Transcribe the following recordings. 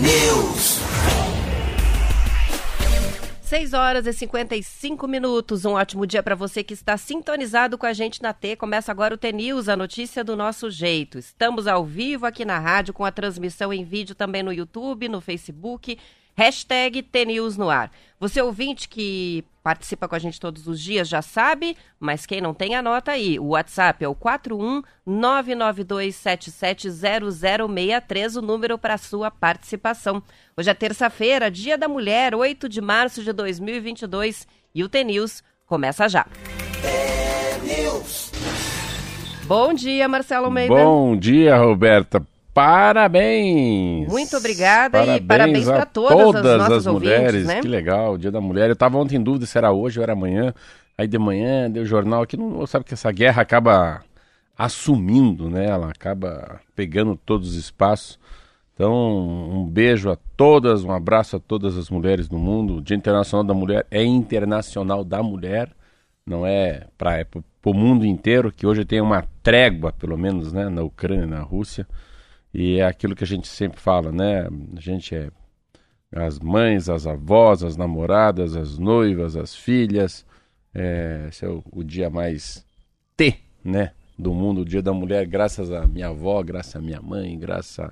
News. 6 horas e 55 minutos. Um ótimo dia para você que está sintonizado com a gente na T. Começa agora o T-News, a notícia do nosso jeito. Estamos ao vivo aqui na rádio com a transmissão em vídeo também no YouTube, no Facebook Hashtag TNews no ar. Você ouvinte que participa com a gente todos os dias já sabe, mas quem não tem, anota aí. O WhatsApp é o 41992770063, o número para sua participação. Hoje é terça-feira, dia da mulher, 8 de março de 2022 e o TNews começa já. Bom dia, Marcelo Almeida. Bom dia, Roberta. Parabéns! Muito obrigada parabéns e parabéns para todas, todas, as nossas as mulheres. Né? Que legal, Dia da Mulher. Eu estava ontem em dúvida se era hoje ou era amanhã. Aí de manhã deu jornal aqui, não sabe que essa guerra acaba assumindo, né? Ela acaba pegando todos os espaços. Então, um beijo a todas, um abraço a todas as mulheres do mundo. O Dia Internacional da Mulher é internacional da mulher, não é para é o mundo inteiro, que hoje tem uma trégua, pelo menos, né, na Ucrânia, na Rússia. E é aquilo que a gente sempre fala, né? A gente é as mães, as avós, as namoradas, as noivas, as filhas. É, esse é o, o, dia mais T, né? Do mundo, o dia da mulher, graças à minha avó, graças à minha mãe, graças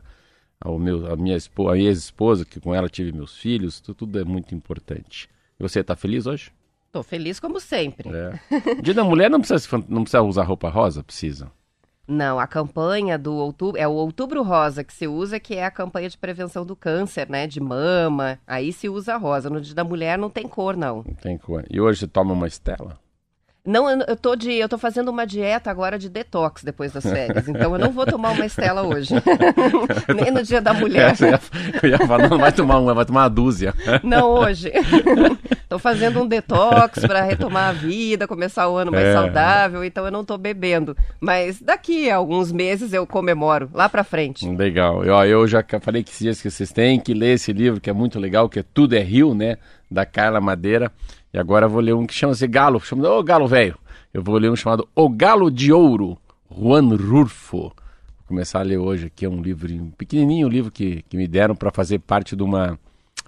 ao meu, a minha esposa, ex-esposa, que com ela tive meus filhos, tudo, tudo é muito importante. E você está feliz hoje? Estou feliz como sempre. É. Dia da mulher não precisa, não precisa usar roupa rosa? Precisa. Não, a campanha do outubro, é o outubro rosa que se usa, que é a campanha de prevenção do câncer, né, de mama, aí se usa rosa. No dia da mulher não tem cor, não. Não tem cor. E hoje toma uma estela? Não, eu tô, de, eu tô fazendo uma dieta agora de detox depois das férias, então eu não vou tomar uma estela hoje. Nem no dia da mulher. É, eu, ia, eu ia falar, não vai tomar uma, vai tomar uma dúzia. Não hoje. Tô fazendo um detox para retomar a vida, começar o ano mais é. saudável, então eu não tô bebendo. Mas daqui a alguns meses eu comemoro, lá pra frente. Legal. Eu, eu já falei que dias que vocês têm que ler esse livro, que é muito legal, que é Tudo é Rio, né? Da Carla Madeira. E agora vou ler um que chama-se Galo, chama Ô Galo Velho. Eu vou ler um chamado O Galo de Ouro, Juan Rurfo. Vou começar a ler hoje aqui, é um livro pequenininho, um livro que, que me deram para fazer parte de uma...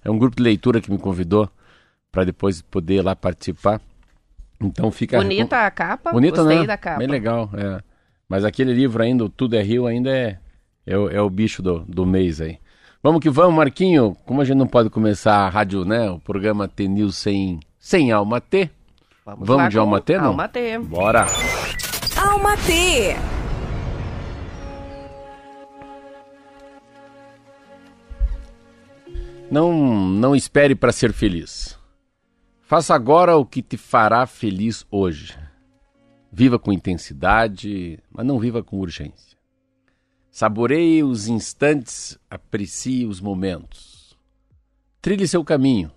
É um grupo de leitura que me convidou para depois poder lá participar. Então fica... Bonita a capa, Bonita, gostei né? da capa. Bem legal, é. Mas aquele livro ainda, o Tudo é Rio, ainda é, é, o, é o bicho do, do mês aí. Vamos que vamos, Marquinho. Como a gente não pode começar a rádio, né? O programa T-News sem, sem Alma T. Vamos, vamos de Alma T, não? Alma T. Bora. Alma T. Não, não espere para ser feliz. Faça agora o que te fará feliz hoje. Viva com intensidade, mas não viva com urgência. Saboreie os instantes, aprecie os momentos. Trilhe seu caminho,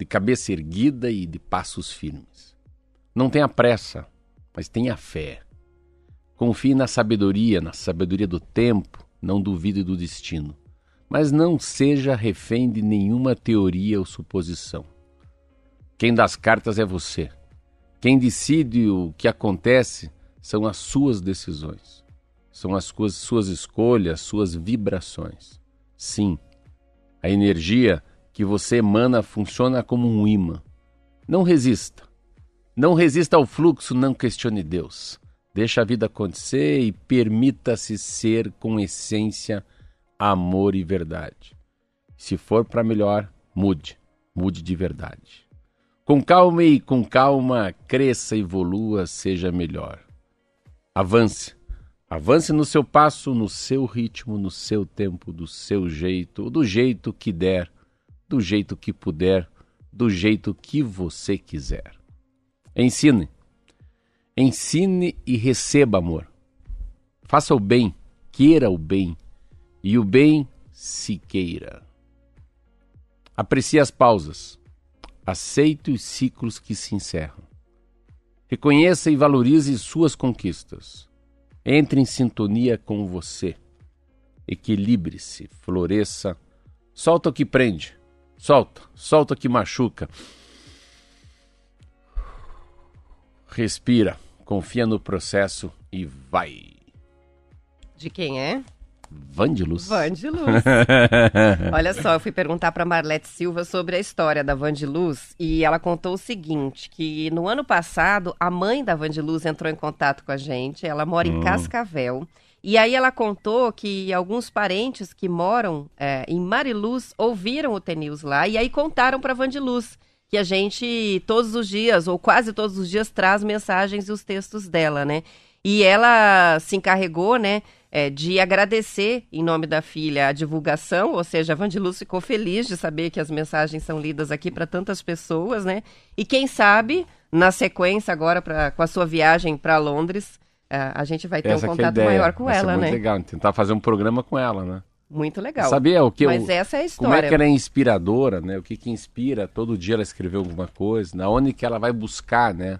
de cabeça erguida e de passos firmes. Não tenha pressa, mas tenha fé. Confie na sabedoria, na sabedoria do tempo, não duvide do destino. Mas não seja refém de nenhuma teoria ou suposição. Quem dá as cartas é você. Quem decide o que acontece são as suas decisões. São as suas, suas escolhas, suas vibrações. Sim, a energia que você emana funciona como um imã. Não resista. Não resista ao fluxo, não questione Deus. Deixa a vida acontecer e permita-se ser com essência, amor e verdade. Se for para melhor, mude. Mude de verdade. Com calma e com calma, cresça, evolua, seja melhor. Avance. Avance no seu passo, no seu ritmo, no seu tempo, do seu jeito, do jeito que der, do jeito que puder, do jeito que você quiser. Ensine. Ensine e receba amor. Faça o bem, queira o bem, e o bem se queira. Aprecie as pausas Aceite os ciclos que se encerram. Reconheça e valorize suas conquistas. Entre em sintonia com você. Equilibre-se, floresça. Solta o que prende. Solta, solta que machuca. Respira, confia no processo e vai. De quem é? Vandiluz. Vandiluz. Olha só, eu fui perguntar para Marlete Silva sobre a história da Vandiluz e ela contou o seguinte, que no ano passado a mãe da Vandiluz entrou em contato com a gente, ela mora em hum. Cascavel, e aí ela contou que alguns parentes que moram é, em Mariluz ouviram o Tenils lá e aí contaram para Vandiluz que a gente todos os dias, ou quase todos os dias, traz mensagens e os textos dela, né? E ela se encarregou, né, é, de agradecer em nome da filha a divulgação, ou seja, a Vandiluz ficou feliz de saber que as mensagens são lidas aqui para tantas pessoas, né? E quem sabe, na sequência agora pra, com a sua viagem para Londres, a gente vai ter essa um é contato é maior com vai ela, muito né? legal, tentar fazer um programa com ela, né? Muito legal. Sabia o que Mas o, essa é a história. Como é que ela é inspiradora, né? O que que inspira? Todo dia ela escreveu alguma coisa. Na onde que ela vai buscar, né?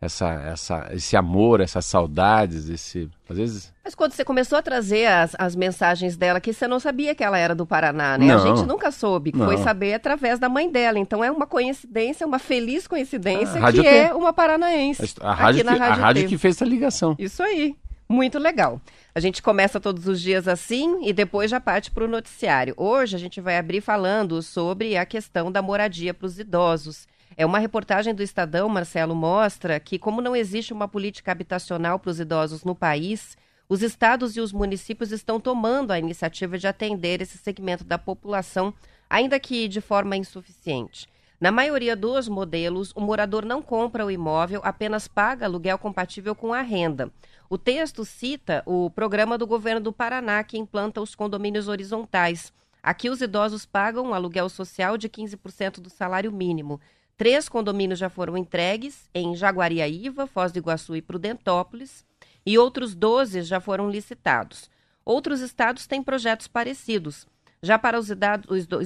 Essa, essa, esse amor, essas saudades, esse. Às vezes. Mas quando você começou a trazer as, as mensagens dela, que você não sabia que ela era do Paraná, né? Não, a gente nunca soube, que foi saber através da mãe dela. Então é uma coincidência, uma feliz coincidência, ah, que que... é uma paranaense. A, a rádio, que, rádio, a rádio que fez essa ligação. Isso aí. Muito legal. A gente começa todos os dias assim e depois já parte para o noticiário. Hoje a gente vai abrir falando sobre a questão da moradia para os idosos. É uma reportagem do Estadão, Marcelo, mostra que, como não existe uma política habitacional para os idosos no país, os estados e os municípios estão tomando a iniciativa de atender esse segmento da população, ainda que de forma insuficiente. Na maioria dos modelos, o morador não compra o imóvel, apenas paga aluguel compatível com a renda. O texto cita o programa do governo do Paraná, que implanta os condomínios horizontais. Aqui, os idosos pagam um aluguel social de 15% do salário mínimo. Três condomínios já foram entregues em Jaguariaíva, Foz do Iguaçu e Prudentópolis, e outros 12 já foram licitados. Outros estados têm projetos parecidos. Já para os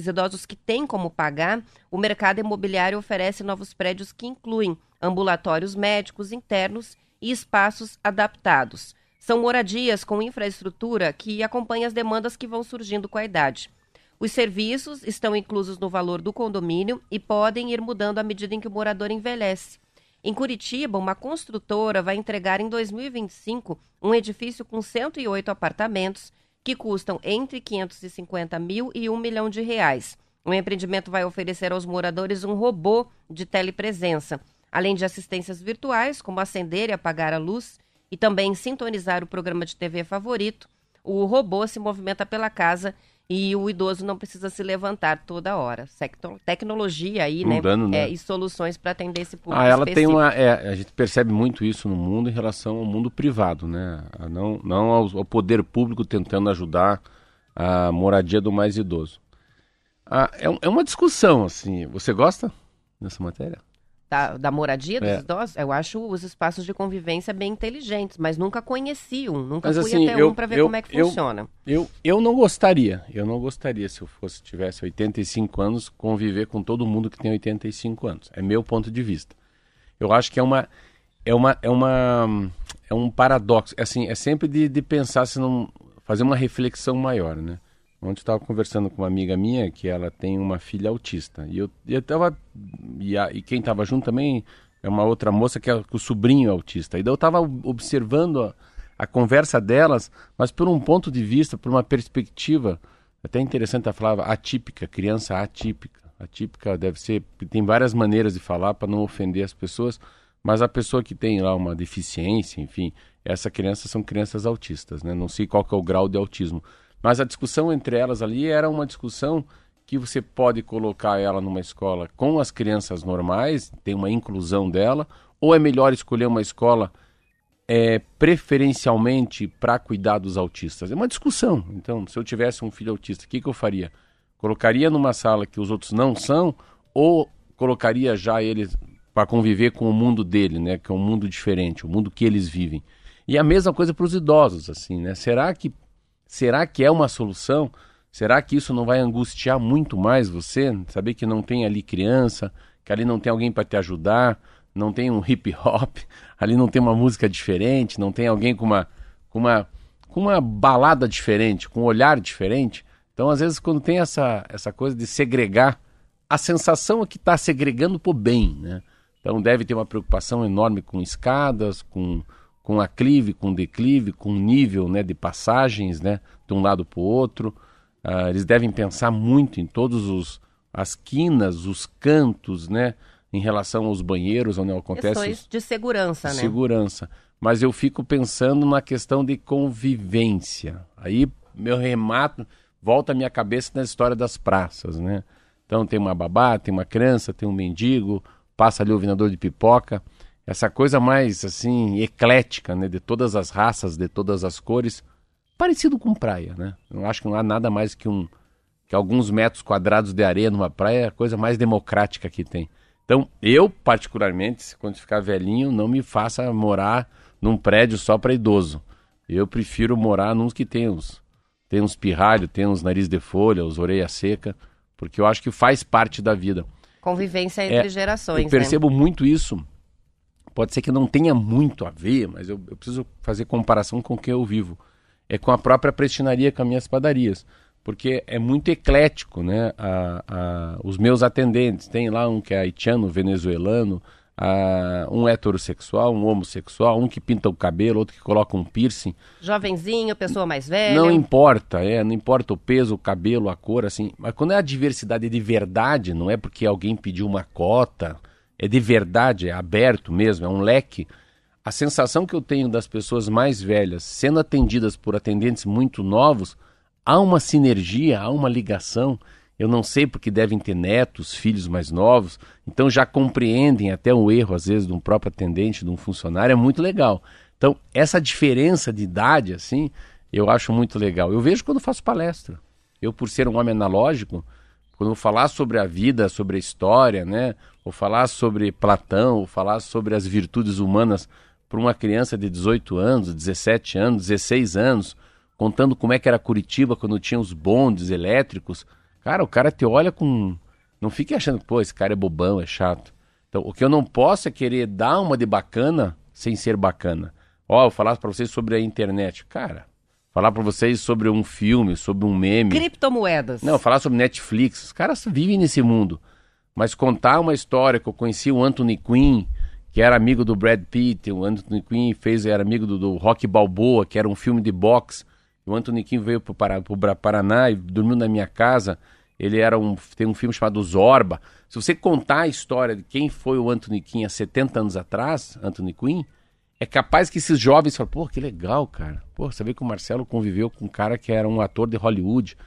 idosos que têm como pagar, o mercado imobiliário oferece novos prédios que incluem ambulatórios médicos internos e espaços adaptados. São moradias com infraestrutura que acompanham as demandas que vão surgindo com a idade. Os serviços estão inclusos no valor do condomínio e podem ir mudando à medida em que o morador envelhece. Em Curitiba, uma construtora vai entregar em 2025 um edifício com 108 apartamentos que custam entre 550 mil e 1 milhão de reais. O empreendimento vai oferecer aos moradores um robô de telepresença, além de assistências virtuais, como acender e apagar a luz, e também sintonizar o programa de TV favorito. O robô se movimenta pela casa e o idoso não precisa se levantar toda hora. Tecnologia aí, né? Mudando, né? É, e soluções para atender esse público. Ah, ela específico. tem uma. É, a gente percebe muito isso no mundo em relação ao mundo privado, né? Não, não ao, ao poder público tentando ajudar a moradia do mais idoso. Ah, é, é uma discussão, assim. Você gosta dessa matéria? Da, da moradia dos é. idosos, eu acho os espaços de convivência bem inteligentes, mas nunca conheci um, nunca mas, fui assim, até eu, um para ver eu, como é que eu, funciona. Eu, eu não gostaria, eu não gostaria se eu fosse tivesse 85 anos conviver com todo mundo que tem 85 anos. É meu ponto de vista. Eu acho que é uma é uma é uma é um paradoxo, é assim, é sempre de, de pensar se não fazer uma reflexão maior, né? Ontem estava conversando com uma amiga minha que ela tem uma filha autista. E eu, eu tava. E, a, e quem estava junto também é uma outra moça que, é, que o sobrinho é autista. E daí eu estava observando a, a, conversa delas, mas por um ponto de vista, por uma perspectiva até interessante, ela falava atípica, criança atípica. Atípica deve ser. Tem várias maneiras de falar para não ofender as pessoas, mas a pessoa que tem lá uma deficiência, enfim, essa criança são crianças autistas, né? Não sei qual que é o grau de autismo mas a discussão entre elas ali era uma discussão que você pode colocar ela numa escola com as crianças normais, tem uma inclusão dela, ou é melhor escolher uma escola é, preferencialmente para cuidar dos autistas? É uma discussão. Então, se eu tivesse um filho autista, o que, que eu faria? Colocaria numa sala que os outros não são, ou colocaria já eles para conviver com o mundo dele, né? Que é um mundo diferente, o mundo que eles vivem. E a mesma coisa para os idosos, assim, né? Será que Será que é uma solução? Será que isso não vai angustiar muito mais você? Saber que não tem ali criança, que ali não tem alguém para te ajudar, não tem um hip hop, ali não tem uma música diferente, não tem alguém com uma, com uma, com uma balada diferente, com um olhar diferente. Então, às vezes, quando tem essa, essa coisa de segregar, a sensação é que está segregando por bem, né? Então, deve ter uma preocupação enorme com escadas, com, com aclive, com declive, com nível né, de passagens né, de um lado para o outro. Uh, eles devem pensar muito em todos os as quinas, os cantos, né, em relação aos banheiros onde acontece Questões de segurança, né? Segurança. Mas eu fico pensando na questão de convivência. Aí meu remato volta a minha cabeça na história das praças, né? Então tem uma babá, tem uma criança, tem um mendigo, passa ali o vendedor de pipoca. Essa coisa mais assim eclética, né, de todas as raças, de todas as cores, parecido com praia, né? Eu acho que não há nada mais que um que alguns metros quadrados de areia numa praia é a coisa mais democrática que tem. Então, eu particularmente, quando ficar velhinho, não me faça morar num prédio só para idoso. Eu prefiro morar nos que tem uns tem uns pirralhos, tem uns nariz de folha, os orelha seca, porque eu acho que faz parte da vida. Convivência entre é, gerações. Eu percebo né? muito isso. Pode ser que não tenha muito a ver, mas eu, eu preciso fazer comparação com o que eu vivo. É com a própria prestinaria, com as minhas padarias porque é muito eclético, né? A, a, os meus atendentes, tem lá um que é haitiano, venezuelano, a, um heterossexual, um homossexual, um que pinta o cabelo, outro que coloca um piercing. Jovenzinho, pessoa mais velha. Não importa, é, não importa o peso, o cabelo, a cor, assim. Mas quando é a diversidade de verdade, não é porque alguém pediu uma cota, é de verdade, é aberto mesmo, é um leque. A sensação que eu tenho das pessoas mais velhas sendo atendidas por atendentes muito novos há uma sinergia, há uma ligação. Eu não sei porque devem ter netos, filhos mais novos, então já compreendem até o erro, às vezes, de um próprio atendente, de um funcionário, é muito legal. Então, essa diferença de idade, assim, eu acho muito legal. Eu vejo quando faço palestra. Eu, por ser um homem analógico, quando eu falar sobre a vida, sobre a história, né? Ou falar sobre Platão, ou falar sobre as virtudes humanas para uma criança de 18 anos, 17 anos, 16 anos, contando como é que era Curitiba quando tinha os bondes elétricos. Cara, o cara te olha com. Não fique achando, pô, esse cara é bobão, é chato. Então, o que eu não posso é querer dar uma de bacana sem ser bacana. Ó, eu falar para vocês sobre a internet. Cara, falar para vocês sobre um filme, sobre um meme. Criptomoedas. Não, falar sobre Netflix. Os caras vivem nesse mundo. Mas contar uma história que eu conheci o Anthony Quinn, que era amigo do Brad Pitt, o Anthony Quinn fez, era amigo do, do Rock Balboa, que era um filme de boxe. O Anthony Kim veio para o Paraná e dormiu na minha casa. Ele era um tem um filme chamado Zorba. Se você contar a história de quem foi o Anthony Quinn há 70 anos atrás, Anthony Quinn, é capaz que esses jovens falem, pô, que legal, cara. Pô, você vê que o Marcelo conviveu com um cara que era um ator de Hollywood.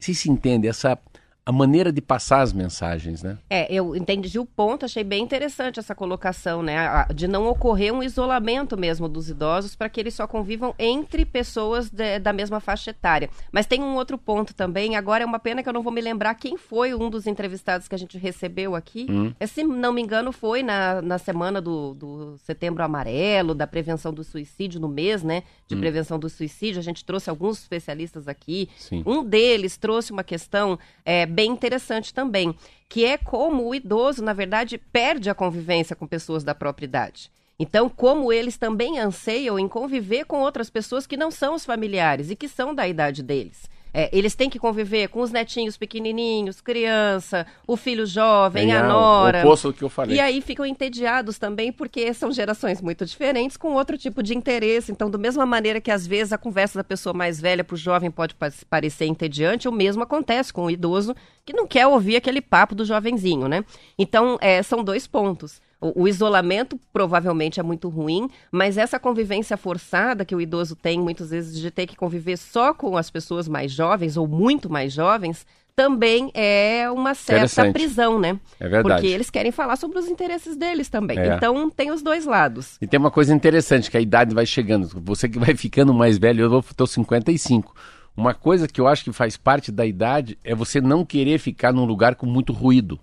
Você se entende, essa a maneira de passar as mensagens, né? É, eu entendi o ponto, achei bem interessante essa colocação, né? De não ocorrer um isolamento mesmo dos idosos para que eles só convivam entre pessoas de, da mesma faixa etária. Mas tem um outro ponto também, agora é uma pena que eu não vou me lembrar quem foi um dos entrevistados que a gente recebeu aqui. Hum. É, se não me engano, foi na, na semana do, do Setembro Amarelo, da prevenção do suicídio, no mês, né? De hum. prevenção do suicídio. A gente trouxe alguns especialistas aqui. Sim. Um deles trouxe uma questão. É, bem interessante também, que é como o idoso, na verdade, perde a convivência com pessoas da própria idade. Então, como eles também anseiam em conviver com outras pessoas que não são os familiares e que são da idade deles. É, eles têm que conviver com os netinhos pequenininhos, criança, o filho jovem, a nora. O oposto do que eu falei. E aí ficam entediados também, porque são gerações muito diferentes, com outro tipo de interesse. Então, da mesma maneira que às vezes a conversa da pessoa mais velha para o jovem pode parecer entediante, o mesmo acontece com o idoso que não quer ouvir aquele papo do jovenzinho, né? Então, é, são dois pontos. O, o, isolamento provavelmente é muito ruim, mas essa convivência forçada que o idoso tem, muitas vezes, de ter que conviver só com as pessoas mais jovens ou muito mais jovens, também é uma certa prisão, né? É verdade. Porque eles querem falar sobre os interesses deles também. É. Então tem os dois lados. E tem uma coisa interessante, que a idade vai chegando. Você que vai ficando mais velho, eu estou 55. Uma coisa que eu acho que faz parte da idade é você não querer ficar num lugar com muito ruído.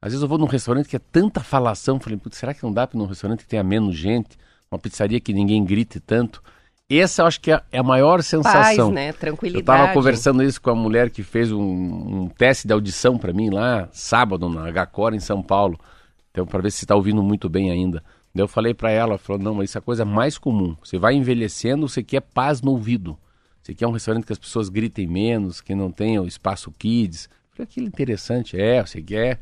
Às vezes eu vou num restaurante que é tanta falação, falei, será que não dá para num restaurante que tenha menos gente, uma pizzaria que ninguém grite tanto? Essa eu acho que é, é a maior sensação. Paz, né? Tranquilidade. Eu estava conversando isso com a mulher que fez um, um teste de audição para mim lá, sábado, na H-Core, em São Paulo. Então, para ver se está ouvindo muito bem ainda. Daí eu falei para ela, ela falou, não, mas isso é a coisa mais comum. Você vai envelhecendo, você quer paz no ouvido. Você quer um restaurante que as pessoas gritem menos, que não tenha o espaço kids. Eu falei, aquilo interessante. É, você quer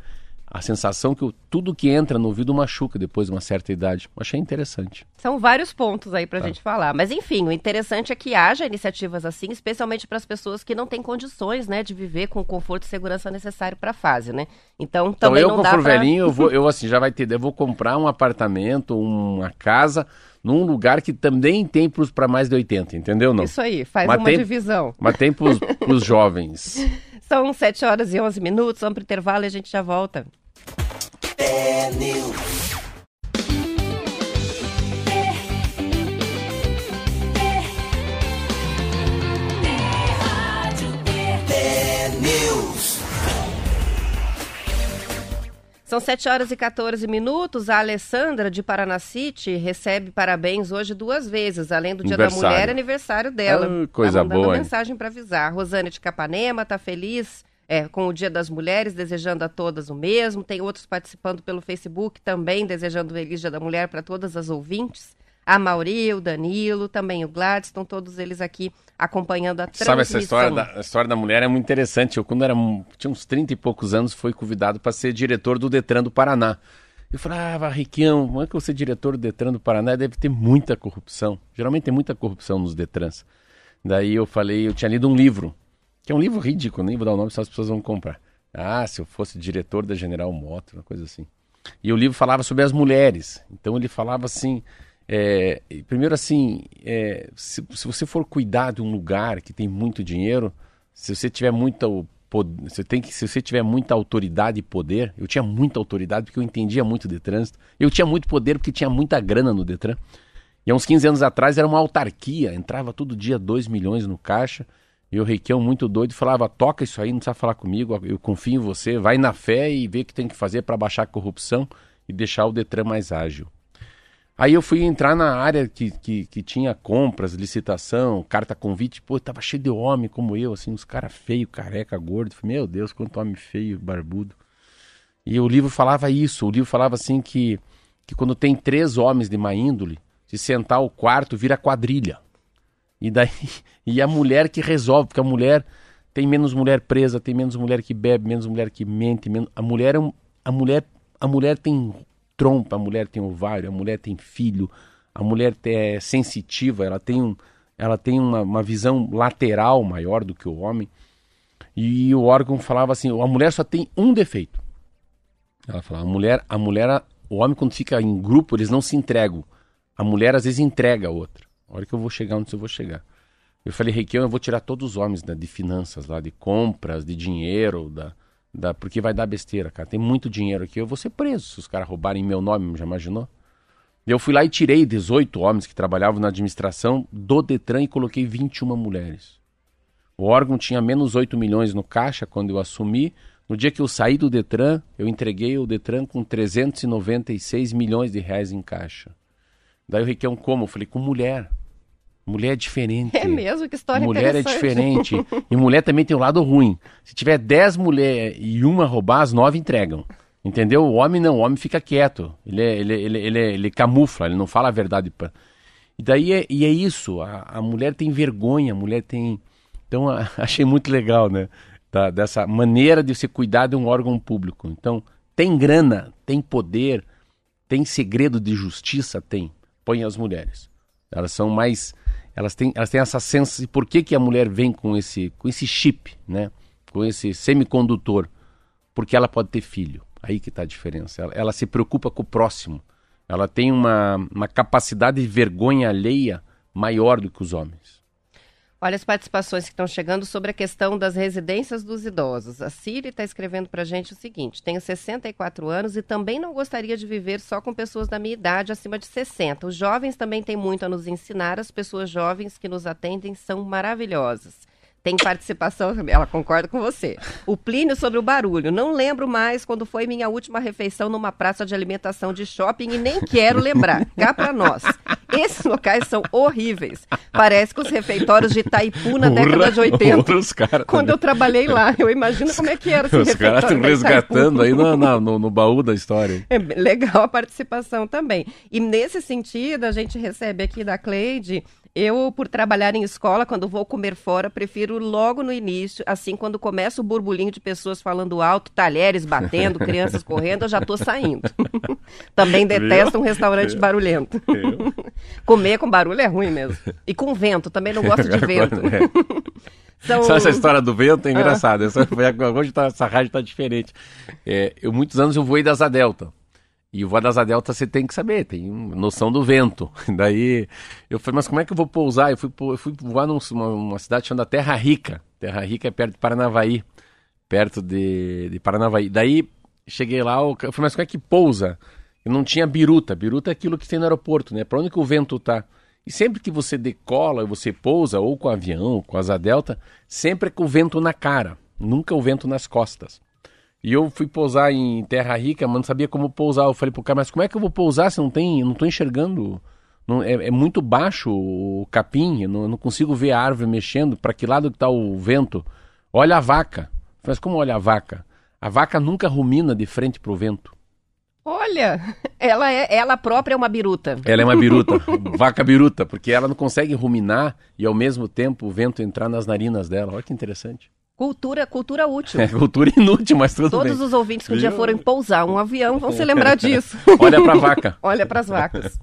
a sensação que tudo que entra no ouvido machuca depois de uma certa idade. Achei interessante. São vários pontos aí para a tá. gente falar. Mas enfim, o interessante é que haja iniciativas assim, especialmente para as pessoas que não têm condições, né, de viver com o conforto e segurança necessário para a fase, né? Então, então também então, eu, não pra... velhinho, eu vou, eu assim, já vai ter, eu vou comprar um apartamento, uma casa num lugar que também tem para mais de 80, entendeu? Não? Isso aí, faz mas uma tem, divisão. Mas tem para os jovens. São 7 horas e 11 minutos, vamos para o intervalo e a gente já volta. São 7 horas e 14 minutos. A Alessandra de Paranacite recebe parabéns hoje duas vezes, além do Dia da Mulher, aniversário dela. Ah, coisa tá boa. mensagem para avisar. Rosane de Capanema está feliz é, com o Dia das Mulheres, desejando a todas o mesmo. Tem outros participando pelo Facebook também, desejando o Feliz Dia da Mulher para todas as ouvintes. A Mauri, o Danilo, também o Gladstone, todos eles aqui acompanhando a transmissão. Sabe, essa história da, história da mulher é muito interessante. Eu, quando era, tinha uns 30 e poucos anos, fui convidado para ser diretor do Detran do Paraná. Eu falava, ah, Riquião, como é que você é diretor do Detran do Paraná? Deve ter muita corrupção. Geralmente tem muita corrupção nos Detrans. Daí eu falei, eu tinha lido um livro que é um livro ridículo, nem vou dar o nome, senão as pessoas vão comprar. Ah, se eu fosse diretor da General Motors, uma coisa assim. E o livro falava sobre as mulheres. Então ele falava assim. É, primeiro assim, é, se, se, você for cuidar de um lugar que tem muito dinheiro, se você tiver muita você tem que se você tiver muita autoridade e poder, eu tinha muita autoridade porque eu entendia muito de trânsito. Eu tinha muito poder porque tinha muita grana no Detran. E há uns 15 anos atrás era uma autarquia, entrava todo dia 2 milhões no caixa. E o Requião, muito doido, falava: toca isso aí, não precisa falar comigo, eu confio em você, vai na fé e vê o que tem que fazer para baixar a corrupção e deixar o Detran mais ágil. Aí eu fui entrar na área que, que, que tinha compras, licitação, carta convite, pô, tava cheio de homem como eu, assim, uns caras feios, careca, gordo. Meu Deus, quanto homem feio, barbudo. E o livro falava isso, o livro falava assim que, que quando tem três homens de má índole, se sentar o quarto vira quadrilha. E daí e a mulher que resolve, porque a mulher tem menos mulher presa, tem menos mulher que bebe, menos mulher que mente, menos, a mulher é a mulher a mulher tem trompa, a mulher tem ovário, a mulher tem filho, a mulher é sensitiva, ela tem um, ela tem uma, uma visão lateral maior do que o homem. E o órgão falava assim, a mulher só tem um defeito. Ela falava, a mulher, a mulher, o homem quando fica em grupo, eles não se entregam. A mulher às vezes entrega a outra. A hora que eu vou chegar onde eu vou chegar. Eu falei, Requião, eu vou tirar todos os homens né, de finanças lá, de compras, de dinheiro, da, da, porque vai dar besteira, cara. Tem muito dinheiro aqui, eu vou ser preso se os caras roubarem meu nome, já imaginou? Eu fui lá e tirei 18 homens que trabalhavam na administração do Detran e coloquei 21 mulheres. O órgão tinha menos 8 milhões no caixa quando eu assumi. No dia que eu saí do Detran, eu entreguei o Detran com 396 milhões de reais em caixa. Daí o Requião, como? Eu falei, com mulher. Mulher é diferente. É mesmo? Que história Mulher é diferente. e mulher também tem o um lado ruim. Se tiver 10 mulheres e uma roubar, as nove entregam. Entendeu? O homem não, o homem fica quieto. Ele, é, ele, ele, ele, ele camufla, ele não fala a verdade. Pra... E daí é, e é isso. A, a mulher tem vergonha, a mulher tem. Então a, achei muito legal, né? Da, dessa maneira de se cuidar de um órgão público. Então, tem grana, tem poder, tem segredo de justiça? Tem. Põe as mulheres. Elas são mais elas têm, elas têm essa sensação de por que, que a mulher vem com esse, com esse chip, né? com esse semicondutor, porque ela pode ter filho. Aí que está a diferença. Ela, ela, se preocupa com o próximo. Ela tem uma, uma capacidade de vergonha alheia maior do que os homens. Olha as participações que estão chegando sobre a questão das residências dos idosos. A Siri está escrevendo para a gente o seguinte: tenho 64 anos e também não gostaria de viver só com pessoas da minha idade, acima de 60. Os jovens também têm muito a nos ensinar. As pessoas jovens que nos atendem são maravilhosas. Tem participação, ela concorda com você. O Plínio sobre o barulho. Não lembro mais quando foi minha última refeição numa praça de alimentação de shopping e nem quero lembrar. Cá para nós. Esses locais são horríveis. Parece que os refeitórios de Itaipu na década de 80. Os cara quando eu trabalhei lá, eu imagino como é que era esse Os caras estão resgatando aí no, no, no, baú da história. É legal a participação também. E nesse sentido, a gente recebe aqui da Cleide Eu, por trabalhar em escola, quando vou comer fora, prefiro logo no início, assim, quando começa o burburinho de pessoas falando alto, talheres batendo, crianças correndo, eu já tô saindo. Também detesto um restaurante barulhento. Comer com barulho é ruim mesmo. E com vento, também não gosto de vento. São... Só essa história do vento é engraçada. Ah. Hoje tá, essa rádio está diferente. É, eu, muitos anos eu voei da Asa Delta. E o Asa Delta você tem que saber, tem noção do vento. Daí eu falei, mas como é que eu vou pousar? Eu fui, eu fui voar numa uma cidade chamada Terra Rica. Terra Rica é perto de Paranavaí. Perto de, de Paranavaí. Daí cheguei lá, eu falei, mas como é que pousa? Eu não tinha biruta. Biruta é aquilo que tem no aeroporto, né? Para onde que o vento tá? E sempre que você decola, você pousa, ou com avião, ou com asa delta, sempre é com o vento na cara, nunca o vento nas costas. E eu fui pousar em Terra Rica, mas não sabia como pousar. Eu falei pro cara, mas como é que eu vou pousar se não tem, não tô enxergando? Não, é, é, muito baixo o capim, eu não, não consigo ver a árvore mexendo. Para que lado que tá o vento? Olha a vaca. Mas como olha a vaca? A vaca nunca rumina de frente pro vento. Olha, ela é ela própria é uma biruta. Ela é uma biruta, vaca biruta, porque ela não consegue ruminar e ao mesmo tempo o vento entrar nas narinas dela. Olha que interessante. Cultura, cultura útil. É, cultura inútil, mas tudo Todos bem. os ouvintes que um dia forem pousar um avião vão se lembrar disso. Olha para a vaca. Olha para as vacas.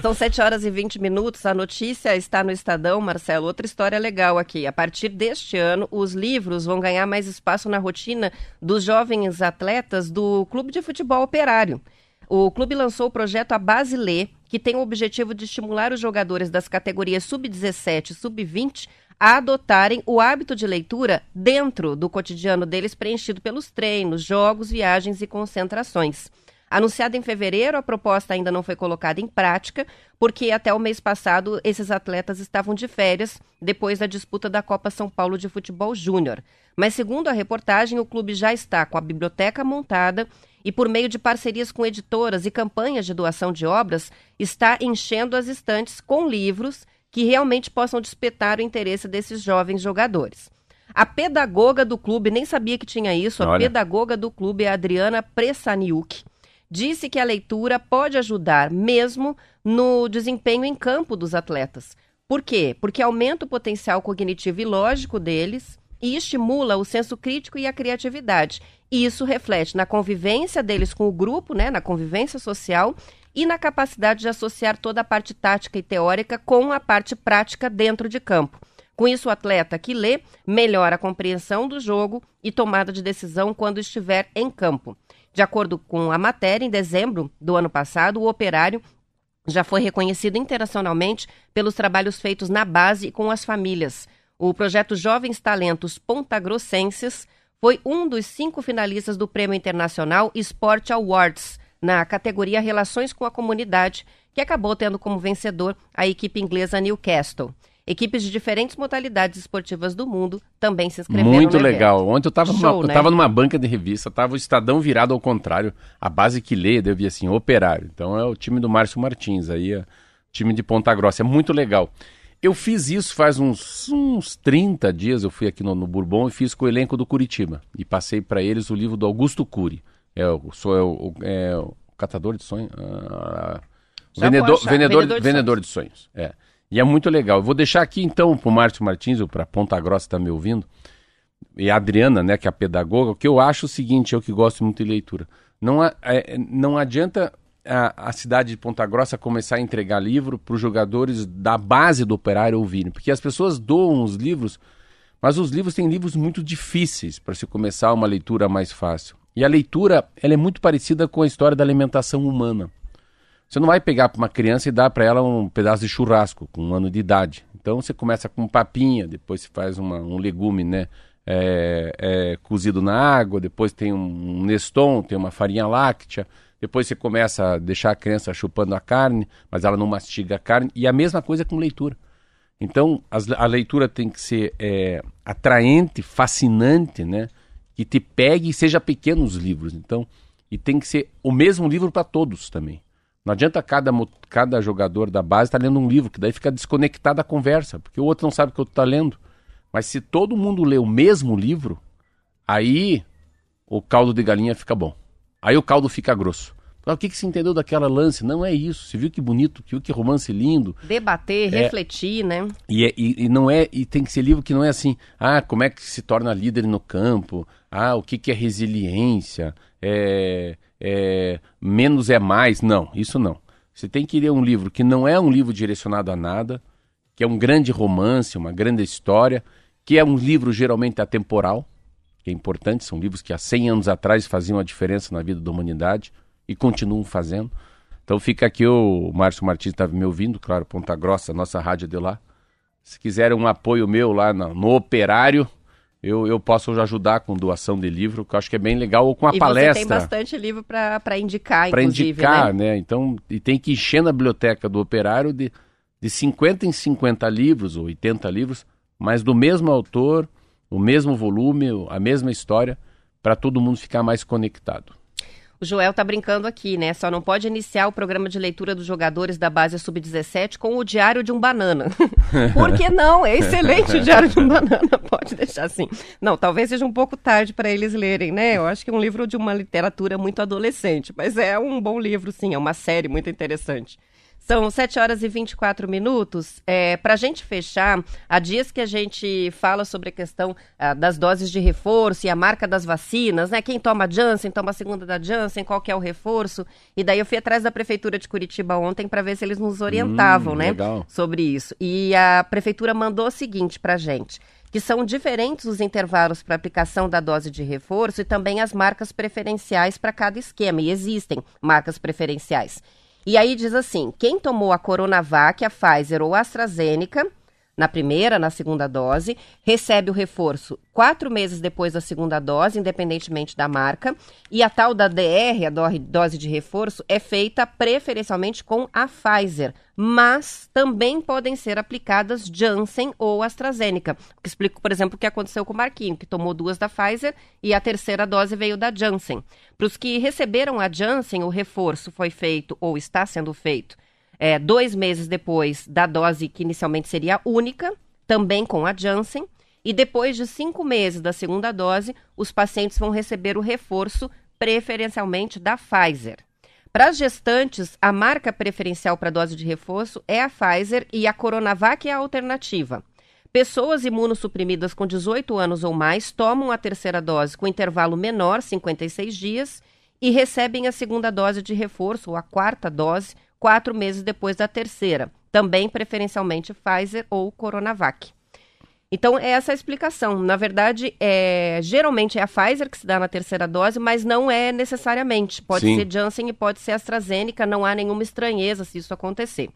São 7 horas e 20 minutos. A notícia está no Estadão, Marcelo. Outra história legal aqui. A partir deste ano, os livros vão ganhar mais espaço na rotina dos jovens atletas do Clube de Futebol Operário. O clube lançou o projeto A Base Lê, que tem o objetivo de estimular os jogadores das categorias sub-17 e sub-20 a adotarem o hábito de leitura dentro do cotidiano deles, preenchido pelos treinos, jogos, viagens e concentrações. Anunciada em fevereiro, a proposta ainda não foi colocada em prática, porque até o mês passado esses atletas estavam de férias depois da disputa da Copa São Paulo de Futebol Júnior. Mas, segundo a reportagem, o clube já está com a biblioteca montada e, por meio de parcerias com editoras e campanhas de doação de obras, está enchendo as estantes com livros que realmente possam despertar o interesse desses jovens jogadores. A pedagoga do clube, nem sabia que tinha isso, a Olha. pedagoga do clube é a Adriana Pressaniuk disse que a leitura pode ajudar mesmo no desempenho em campo dos atletas. Por quê? Porque aumenta o potencial cognitivo e lógico deles e estimula o senso crítico e a criatividade. E isso reflete na convivência deles com o grupo, né, na convivência social e na capacidade de associar toda a parte tática e teórica com a parte prática dentro de campo. Com isso, o atleta que lê melhora a compreensão do jogo e tomada de decisão quando estiver em campo. De acordo com a matéria, em dezembro do ano passado, o operário já foi reconhecido internacionalmente pelos trabalhos feitos na base e com as famílias. O projeto Jovens Talentos Pontagrossenses foi um dos cinco finalistas do Prêmio Internacional Sport Awards, na categoria Relações com a Comunidade, que acabou tendo como vencedor a equipe inglesa Newcastle. Equipes de diferentes modalidades esportivas do mundo também se inscreveram Muito legal. Ontem eu estava numa, né? numa banca de revista, estava o Estadão virado ao contrário. A base que lê, eu vi assim, operário. Então é o time do Márcio Martins, aí é time de Ponta Grossa. É muito legal. Eu fiz isso faz uns, uns 30 dias, eu fui aqui no, no Bourbon e fiz com o elenco do Curitiba. E passei para eles o livro do Augusto Cury. É, o, sou, é, o, é o catador de sonhos. Ah, vendedor, vendedor, vendedor, de, vendedor de sonhos. É. E é muito legal. Eu vou deixar aqui então para o Márcio Martins, ou para Ponta Grossa está me ouvindo, e a Adriana, né, que é a pedagoga, o que eu acho o seguinte, eu que gosto muito de leitura. Não, é, não adianta a, a, cidade de Ponta Grossa começar a entregar livro para os jogadores da base do operário ouvirem, porque as pessoas doam os livros, mas os livros têm livros muito difíceis para se começar uma leitura mais fácil. E a leitura ela é muito parecida com a história da alimentação humana. Você não vai pegar para uma criança e dar para ela um pedaço de churrasco com um ano de idade. Então você começa com papinha, depois você faz uma, um legume, né? É, é, cozido na água, depois tem um Neston, tem uma farinha láctea, depois você começa a deixar a criança chupando a carne, mas ela não mastiga a carne, e a mesma coisa com leitura. Então as, a leitura tem que ser é, atraente, fascinante, né? Que te pegue e seja pequenos livros. Então, e tem que ser o mesmo livro para todos também. Não adianta cada, cada jogador da base estar tá lendo um livro, que daí fica desconectado da conversa, porque o outro não sabe o que o outro está lendo. Mas se todo mundo lê o mesmo livro, aí o caldo de galinha fica bom. Aí o caldo fica grosso. O que, que se entendeu daquela lance? Não é isso. Você viu que bonito, viu que romance lindo. Debater, É. refletir, né? E, é- e- e não é e tem que ser livro que não é assim ah como é que se torna líder no campo ah o que, que é resiliência? É, é, menos é mais? Não isso não. Você tem que ler um livro que não é um livro direcionado a nada que é um grande romance uma grande história que é um livro geralmente atemporal que é importante são livros que há 100 anos atrás faziam a diferença na vida da humanidade e continuam fazendo. Então fica aqui o Márcio Martins estava me ouvindo, claro, Ponta Grossa, nossa rádio de lá. Se quiserem um apoio meu lá na- no, Operário, eu, eu posso ajudar com doação de livro, que eu acho que é bem legal, ou com a e palestra. você tem bastante livro para indicar, Para indicar, né? né? Então, e tem que encher na biblioteca do Operário de, de 50 em 50 livros, ou 80 livros, mas do mesmo autor, o mesmo volume, a mesma história, para todo mundo ficar mais conectado. O Joel tá brincando aqui, né? Só não pode iniciar o programa de leitura dos jogadores da base sub-17 com o Diário de um Banana. Por que não? É excelente o Diário de um Banana, pode deixar assim. Não, talvez seja um pouco tarde para eles lerem, né? Eu acho que é um livro de uma literatura muito adolescente, mas é um bom livro, sim, é uma série muito interessante. São 7 horas e 24 minutos. É, Para a gente fechar, há dias que a gente fala sobre a questão ah, das doses de reforço e a marca das vacinas, né? Quem toma Janssen, toma a segunda da Janssen, qual que é o reforço. E daí eu fui atrás da Prefeitura de Curitiba ontem para ver se eles nos orientavam, Hum, né? legal. Sobre isso. E a Prefeitura mandou o seguinte para a gente. Que são diferentes os intervalos para aplicação da dose de reforço e também as marcas preferenciais para cada esquema. E existem marcas preferenciais. E aí diz assim: quem tomou a Coronavac, a Pfizer ou a AstraZeneca, na primeira, na segunda dose, recebe o reforço quatro meses depois da segunda dose, independentemente da marca. E a tal da DR, a do- dose de reforço, é feita preferencialmente com a Pfizer, mas também podem ser aplicadas Janssen ou AstraZeneca. Explico, por exemplo, o que aconteceu com o Marquinho, que tomou duas da Pfizer e a terceira dose veio da Janssen. Para os que receberam a Janssen, o reforço foi feito ou está sendo feito é, dois meses depois da dose que inicialmente seria única, também com a Janssen, e depois de cinco meses da segunda dose, os pacientes vão receber o reforço preferencialmente da Pfizer. Para as gestantes, a marca preferencial para dose de reforço é a Pfizer e a Coronavac é a alternativa. Pessoas imunossuprimidas com 18 anos ou mais tomam a terceira dose com intervalo menor, 56 dias, e recebem a segunda dose de reforço, ou a quarta dose, quatro meses depois da terceira, também preferencialmente Pfizer ou Coronavac. Então, é essa a explicação. Na verdade, é, geralmente é a Pfizer que se dá na terceira dose, mas não é necessariamente. Pode Sim. ser Janssen e pode ser AstraZeneca, não há nenhuma estranheza se isso acontecer.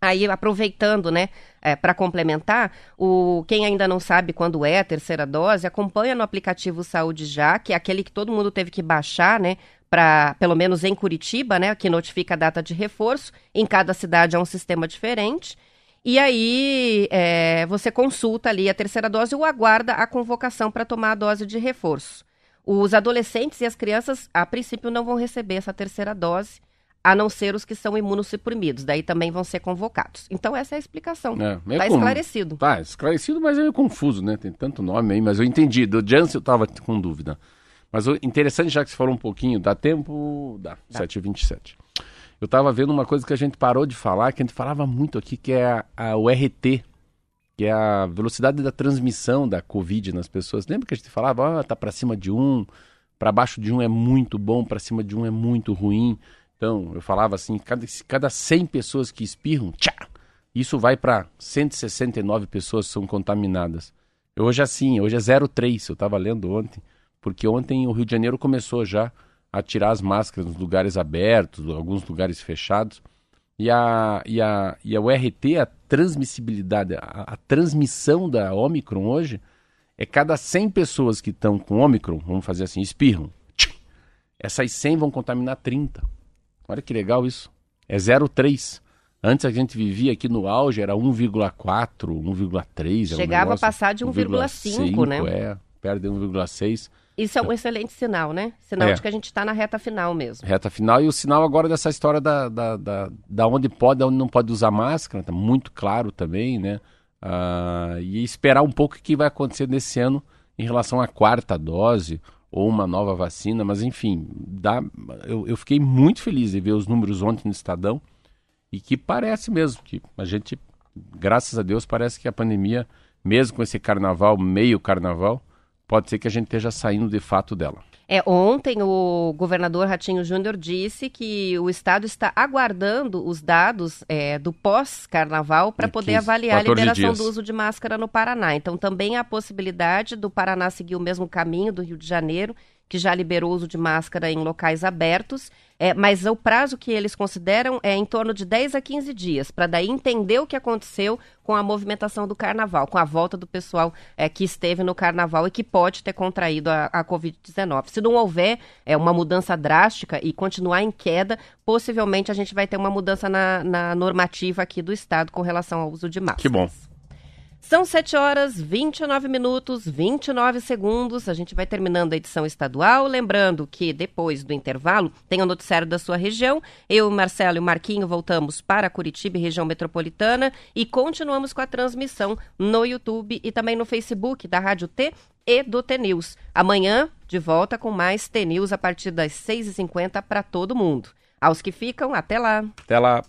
Aí, aproveitando, né, para complementar, o, quem ainda não sabe quando é a terceira dose, acompanha no aplicativo Saúde Já, que é aquele que todo mundo teve que baixar, né, para, pelo menos em Curitiba, né, que notifica a data de reforço. Em cada cidade é um sistema diferente. E aí é, você consulta ali a terceira dose ou aguarda a convocação para tomar a dose de reforço. Os adolescentes e as crianças, a princípio, não vão receber essa terceira dose, a não ser os que são imunossuprimidos. Daí também vão ser convocados. Então, essa é a explicação. É, Está meio com- esclarecido. Tá, esclarecido, mas é meio confuso, né? Tem tanto nome aí, mas eu entendi. Do Janssen eu tava com dúvida. Mas o interessante, já que você falou um pouquinho, dá tempo? Dá, 7h27. Eu tava vendo uma coisa que a gente parou de falar, que a gente falava muito aqui, que é a, a- o RT, que é a velocidade da transmissão da Covid nas pessoas. Lembra que a gente falava, ah, tá para cima de um, para baixo de um é muito bom, para cima de um é muito ruim. Então, eu falava assim, cada, cada 100 pessoas que espirram, tchá, isso vai para 169 pessoas que são contaminadas. Hoje é assim, hoje é 0,3, eu estava lendo ontem, porque ontem o Rio de Janeiro começou já a tirar as máscaras nos lugares abertos, alguns lugares fechados. E a, e a, e a URT, a transmissibilidade, a, a transmissão da Omicron hoje, é cada 100 pessoas que estão com Omicron, vamos fazer assim, espirram, tchim, essas 100 vão contaminar 30. Olha que legal isso. É 0,3. Antes a gente vivia aqui no auge, era 1,4, 1,3. era um Chegava a negócio- passar de 1,5, né? É, perto de 1,6. Isso é um excelente sinal, né? Sinal É. de que a gente está na reta final mesmo. Reta final. E o sinal agora dessa história da, da, da, da onde pode, da onde não pode usar máscara, tá muito claro também, né? Ah, e esperar um pouco o que vai acontecer nesse ano em relação à quarta dose ou uma nova vacina, mas enfim, dá, eu, eu fiquei muito feliz de ver os números ontem no Estadão e que parece mesmo que a gente, graças a Deus, parece que a pandemia, mesmo com esse carnaval, meio carnaval, pode ser que a gente esteja saindo de fato dela. É, ontem o governador Ratinho Júnior disse que o estado está aguardando os dados é, do pós-carnaval para poder 15, avaliar a liberação dias. do uso de máscara no Paraná. Então também há a possibilidade do Paraná seguir o mesmo caminho do Rio de Janeiro que já liberou o uso de máscara em locais abertos, é, mas o prazo que eles consideram é em torno de 10 a 15 dias, para daí entender o que aconteceu com a movimentação do carnaval, com a volta do pessoal é, que esteve no carnaval e que pode ter contraído a, a Covid-19. Se não houver é, uma mudança drástica e continuar em queda, possivelmente a gente vai ter uma mudança na, na normativa aqui do Estado com relação ao uso de máscara. Que bom. São 7 horas 29 minutos 29 segundos. A gente vai terminando a edição estadual. Lembrando que depois do intervalo tem o noticiário da sua região. Eu, Marcelo e o Marquinho voltamos para Curitiba região metropolitana e continuamos com a transmissão no YouTube e também no Facebook da Rádio T e do T News. Amanhã, de volta com mais T News a partir das 6h50 para todo mundo. Aos que ficam, até lá. Até lá.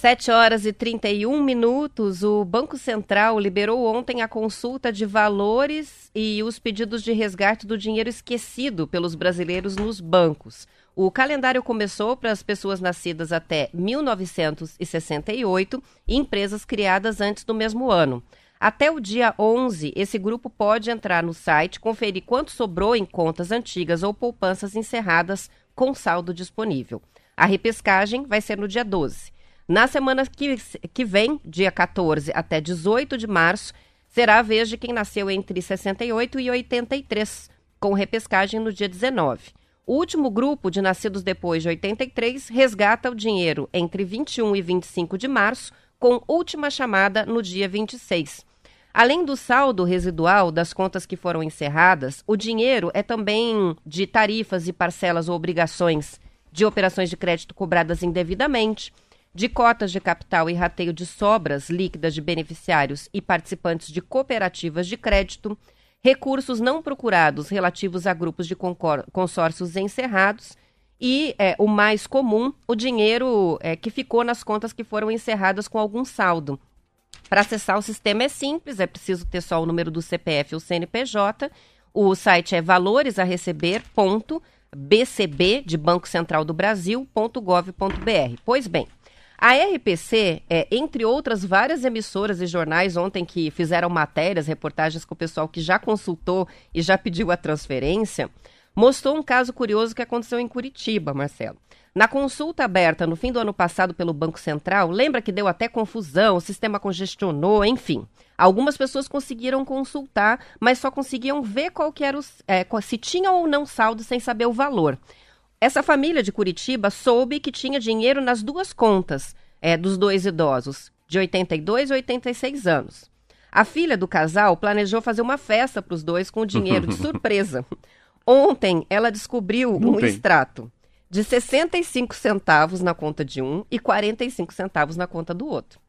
Sete horas e 31 minutos, o Banco Central liberou ontem a consulta de valores e os pedidos de resgate do dinheiro esquecido pelos brasileiros nos bancos. O calendário começou para as pessoas nascidas até 1968 e empresas criadas antes do mesmo ano. Até o dia 11, esse grupo pode entrar no site, conferir quanto sobrou em contas antigas ou poupanças encerradas com saldo disponível. A repescagem vai ser no dia 12. Na semana que, que vem, dia 14 até 18 de março, será a vez de quem nasceu entre 68 e 83, com repescagem no dia 19. O último grupo de nascidos depois de 83 resgata o dinheiro entre 21 e 25 de março, com última chamada no dia 26. Além do saldo residual das contas que foram encerradas, o dinheiro é também de tarifas e parcelas ou obrigações de operações de crédito cobradas indevidamente de cotas de capital e rateio de sobras líquidas de beneficiários e participantes de cooperativas de crédito, recursos não procurados relativos a grupos de consórcios encerrados e, é, o mais comum, o dinheiro é, que ficou nas contas que foram encerradas com algum saldo. Para acessar o sistema é simples, é preciso ter só o número do CPF ou CNPJ. O site é valoresareceber.bcb de Banco Central do Brasil.gov.br. Pois bem, a RPC, é, entre outras várias emissoras e jornais ontem que fizeram matérias, reportagens com o pessoal que já consultou e já pediu a transferência, mostrou um caso curioso que aconteceu em Curitiba, Marcelo. Na consulta aberta no fim do ano passado pelo Banco Central, lembra que deu até confusão, o sistema congestionou, enfim. Algumas pessoas conseguiram consultar, mas só conseguiam ver qual era o, é, se tinha ou não saldo sem saber o valor. Essa família de Curitiba soube que tinha dinheiro nas duas contas é, dos dois idosos, de 82 e 86 anos. A filha do casal planejou fazer uma festa para os dois com o dinheiro de surpresa. Ontem, ela descobriu Não um tem. extrato de 65 centavos na conta de um e 45 centavos na conta do outro.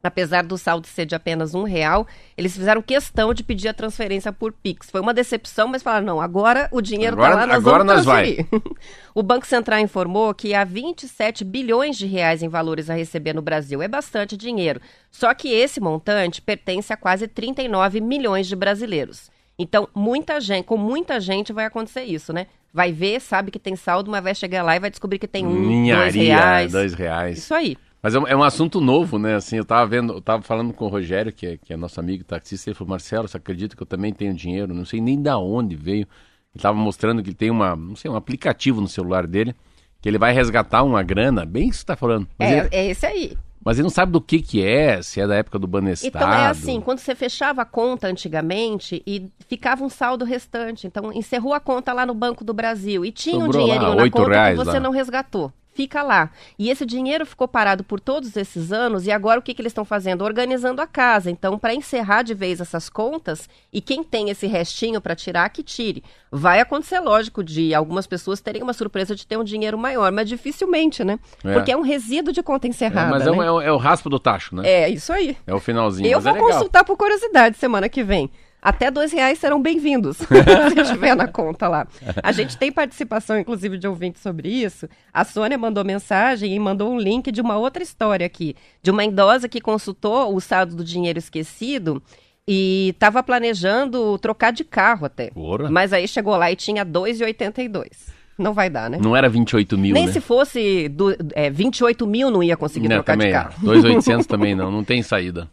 Apesar do saldo ser de apenas um real, eles fizeram questão de pedir a transferência por Pix. Foi uma decepção, mas falaram, não, agora o dinheiro está lá, nós agora vamos transferir. Nós vai. o Banco Central informou que há 27 bilhões de reais em valores a receber no Brasil. É bastante dinheiro. Só que esse montante pertence a quase 39 milhões de brasileiros. Então, muita gente, com muita gente vai acontecer isso, né? Vai ver, sabe que tem saldo, mas vai chegar lá e vai descobrir que tem um, Minharia, dois reais. Dois reais. Isso aí. Mas é um, é um, assunto novo, né? Assim, eu tava vendo, eu tava falando com o Rogério, que é, que é nosso amigo taxista, ele falou, Marcelo, você acredita que eu também tenho dinheiro? Não sei nem da onde veio. Ele tava mostrando que ele tem uma, não sei, um aplicativo no celular dele, que ele vai resgatar uma grana, bem isso que você tá falando. Mas é, ele, é esse aí. Mas ele não sabe do que que é, se é da época do Banestado. Então é assim, quando você fechava a conta antigamente e ficava um saldo restante, então encerrou a conta lá no Banco do Brasil e tinha Sobrou um dinheirinho lá, na conta que você lá. não resgatou fica lá. E esse dinheiro ficou parado por todos esses anos e agora o que, que eles estão fazendo? Organizando a casa. Então, para encerrar de vez essas contas, e quem tem esse restinho para tirar, que tire. Vai acontecer, lógico, de algumas pessoas terem uma surpresa de ter um dinheiro maior, mas dificilmente, né? É. Porque é um resíduo de conta encerrada. É, mas é, né? um- é o- é o raspo do tacho, né? É, isso aí. É o finalzinho. Eu mas vou é consultar por curiosidade semana que vem. Até dois reais serão bem-vindos, se tiver na conta lá. A gente tem participação, inclusive, de ouvintes sobre isso. A Sônia mandou mensagem e mandou um link de uma outra história aqui. De uma idosa que consultou o saldo do dinheiro esquecido e estava planejando trocar de carro até. Porra. Mas aí chegou lá e tinha 2,82. Não vai dar, né? Não era 28 mil, Nem né? se fosse do, é, 28 mil não ia conseguir Não, trocar de é. carro. 2,800 também não, não tem saída.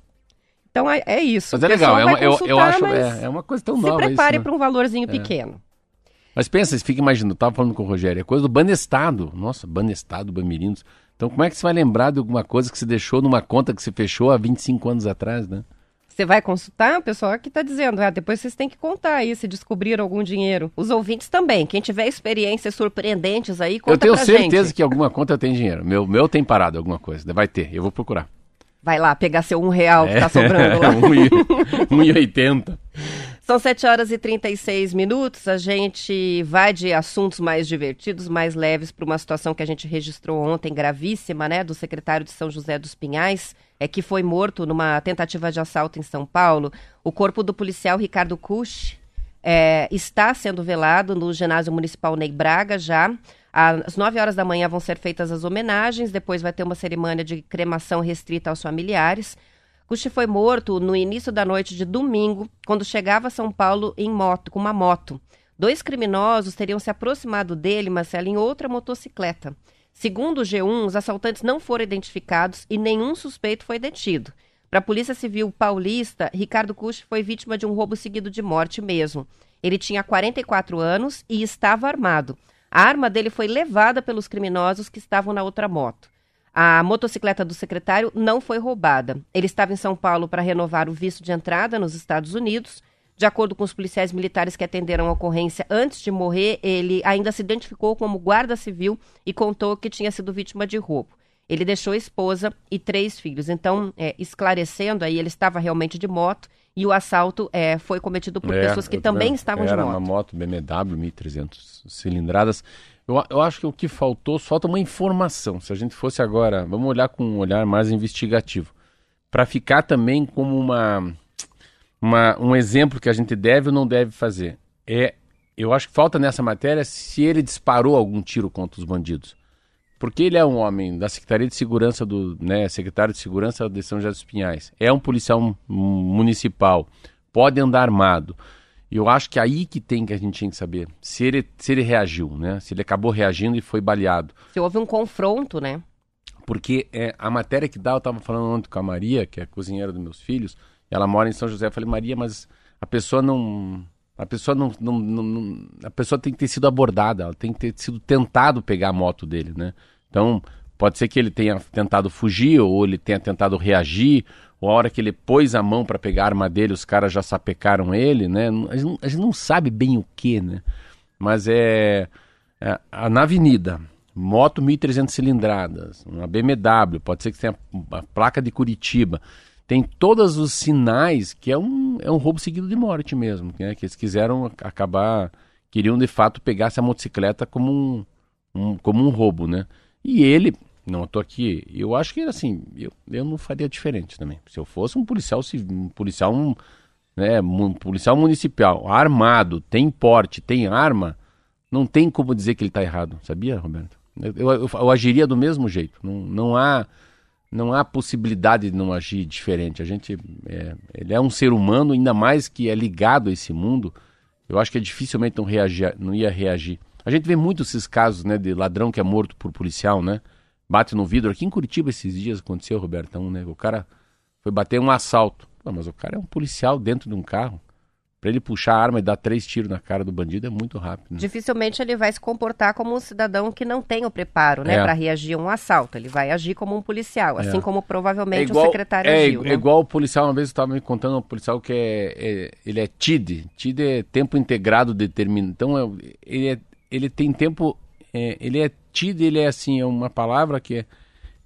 Então é, é isso. Mas é legal, é uma, eu, eu acho, é, é uma coisa tão se nova prepare isso, né? para um valorzinho pequeno. Mas pensa, fica imaginando, eu tava falando com o Rogério, é coisa do Banestado. Nossa, Banestado, Bamirinos. Então como é que você vai lembrar de alguma coisa que você deixou numa conta que você fechou há 25 anos atrás, né? Você vai consultar? O pessoal aqui está dizendo, ah, depois vocês têm que contar aí se descobriram algum dinheiro. Os ouvintes também. Quem tiver experiências surpreendentes aí, conta eu tenho certeza gente. que alguma conta tem dinheiro. Meu, meu tem parado alguma coisa. Vai ter, eu vou procurar. Vai lá pegar seu um real que É. tá sobrando lá. 1,80. São 7 horas e 36 minutos. A gente vai de assuntos mais divertidos, mais leves, para uma situação que a gente registrou ontem, gravíssima, né? Do secretário de São José dos Pinhais, é, que foi morto numa tentativa de assalto em São Paulo. O corpo do policial Ricardo Cush é, está sendo velado no ginásio municipal Ney Braga já. Às 9 horas da manhã vão ser feitas as homenagens, depois vai ter uma cerimônia de cremação restrita aos familiares. Cuxi foi morto no início da noite de domingo, quando chegava a São Paulo em moto, com uma moto. Dois criminosos teriam se aproximado dele, Marcelo, em outra motocicleta. Segundo o G1, os assaltantes não foram identificados e nenhum suspeito foi detido. Para a Polícia Civil Paulista, Ricardo Cuxi foi vítima de um roubo seguido de morte mesmo. Ele tinha 44 anos e estava armado. A arma dele foi levada pelos criminosos que estavam na outra moto. A motocicleta do secretário não foi roubada. Ele estava em São Paulo para renovar o visto de entrada nos Estados Unidos. De acordo com os policiais militares que atenderam a ocorrência antes de morrer, ele ainda se identificou como guarda civil e contou que tinha sido vítima de roubo. Ele deixou esposa e três filhos. Então, é, esclarecendo aí, ele estava realmente de moto e o assalto é, foi cometido por pessoas que também estavam de Era moto. uma moto BMW 1300 cilindradas. Eu, eu acho que o que faltou, falta uma informação. Se a gente fosse agora, vamos olhar com um olhar mais investigativo. Para ficar também como uma, uma- um exemplo que a gente deve ou não deve fazer. É, eu acho que falta nessa matéria se ele disparou algum tiro contra os bandidos. Porque ele é um homem da Secretaria de Segurança do, né, secretário de Segurança de São José dos Pinhais. É um policial mu- municipal, pode andar armado. E eu acho que é aí que tem que a gente tem que saber se ele, se ele reagiu, né? Se ele acabou reagindo e foi baleado. Se houve um confronto, né? Porque é, a matéria que dá, eu estava falando ontem com a Maria, que é a cozinheira dos meus filhos, ela mora em São José. Eu falei, Maria, mas a pessoa não. A pessoa não, não- não- não- A pessoa tem que ter sido abordada, ela tem que ter sido tentado pegar a moto dele, né? Então, pode ser que ele tenha tentado fugir, ou ele tenha tentado reagir, ou a hora que ele pôs a mão para pegar a arma dele, os caras já sapecaram ele, né? A gente, não- a gente não sabe bem o que, né? Mas é, é, na avenida, moto 1.300 cilindradas, uma BMW, pode ser que tenha a placa de Curitiba. Tem todos os sinais que é um, é um roubo seguido de morte mesmo, né? Que eles quiseram ac- acabar, queriam de fato pegar essa motocicleta como um, um- como um roubo, né? E ele, não estou aqui, eu acho que assim, eu, eu não faria diferente também. Se eu fosse um policial, civ- um policial, um, né, um policial municipal, armado, tem porte, tem arma, não tem como dizer que ele está errado, sabia, Roberto? Eu, eu, eu- eu agiria do mesmo jeito. Não, não há não há possibilidade de não agir diferente. A gente é, ele é um ser humano, ainda mais que é ligado a esse mundo. Eu acho que é dificilmente não reagir, não ia reagir. A gente vê muito esses casos, né, de ladrão que é morto por policial, né? Bate no vidro. Aqui em Curitiba esses dias aconteceu, Robertão, né? O cara foi bater um assalto. Pô, mas o cara é um policial dentro de um carro. Pra ele puxar a arma e dar três tiros na cara do bandido é muito rápido. Né? Dificilmente ele vai se comportar como um cidadão que não tem o preparo, né, É. para reagir a um assalto. Ele vai agir como um policial, assim como provavelmente igual, o secretário é, agiu. é né? igual o policial, uma vez eu estava me contando, um policial que é, é- ele é TID. TID é tempo integrado determinado. Então, é- ele, é- ele tem tempo é, ele é tido, ele é assim, é uma palavra que é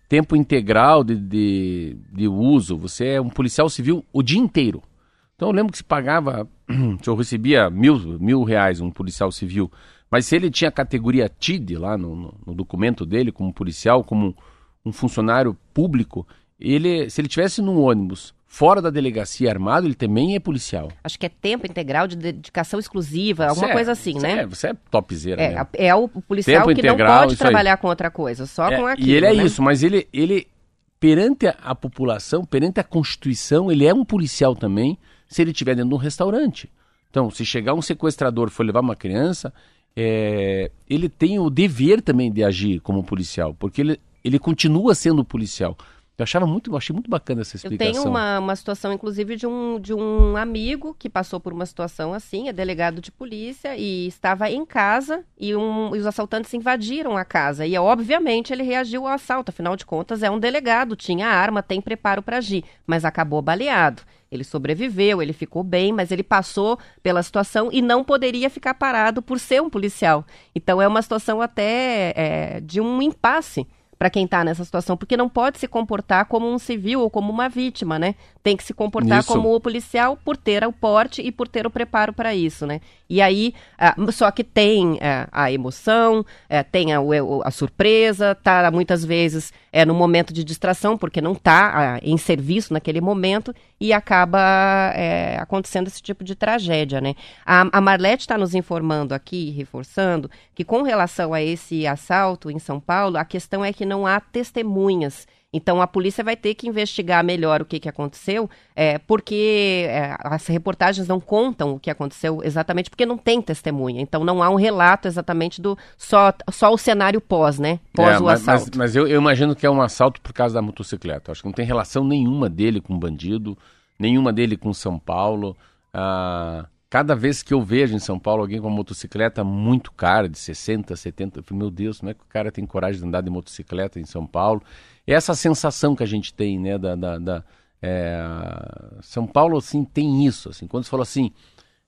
tempo integral de, de, de uso. Você é um policial civil o dia inteiro. Então eu lembro que se pagava, se eu recebia mil, mil reais um policial civil, mas se ele tinha categoria TID lá no, no, no documento dele, como policial, como um funcionário público, ele, se ele tivesse num ônibus fora da delegacia armado, ele também é policial. Acho que é tempo integral de dedicação exclusiva, alguma é, coisa assim, né? É, você é topzera. É, né? é o policial tempo que integral, não pode trabalhar aí. com outra coisa, só é, com aquilo. E ele é né? isso, mas ele, ele perante a, a, população, perante a Constituição, ele é um policial também, se ele estiver dentro de um restaurante. Então, se chegar um sequestrador e for levar uma criança, é, ele tem o dever também de agir como policial, porque ele, ele continua sendo policial. Eu achava muito, eu achei muito bacana essa explicação. Eu tenho uma, uma situação, inclusive, de um, de um amigo que passou por uma situação assim, é delegado de polícia, e estava em casa e, um, e os assaltantes invadiram a casa. E, obviamente, ele reagiu ao assalto, afinal de contas, é um delegado, tinha arma, tem preparo para agir, mas acabou baleado. Ele sobreviveu, ele ficou bem, mas ele passou pela situação e não poderia ficar parado por ser um policial. Então, é uma situação até é, de um impasse para quem está nessa situação, porque não pode se comportar como um civil ou como uma vítima, né? Tem que se comportar isso. como o policial por ter o porte e por ter o preparo para isso, né? E aí, uh, só que tem uh, a emoção, uh, tem a, a, surpresa, tá muitas vezes é no momento de distração, porque não está em serviço naquele momento e acaba é, acontecendo esse tipo de tragédia, né? A, a Marlete está nos informando aqui, reforçando, que com relação a esse assalto em São Paulo, a questão é que não há testemunhas. Então a polícia vai ter que investigar melhor o que, que aconteceu, é, porque é, as reportagens não contam o que aconteceu exatamente, porque não tem testemunha. Então não há um relato exatamente do só, só o cenário pós, né? Pós é, o mas, assalto. Mas, mas eu, eu, imagino que é um assalto por causa da motocicleta. Acho que não tem relação nenhuma dele com bandido, nenhuma dele com São Paulo. Ah, Cada vez que eu vejo em São Paulo alguém com uma motocicleta muito cara, de 60, 70, eu falo, meu Deus, como é que o cara tem coragem de andar de motocicleta em São Paulo? É essa sensação que a gente tem, né, da... da, da é... São Paulo, assim, tem isso, assim, quando você falou assim,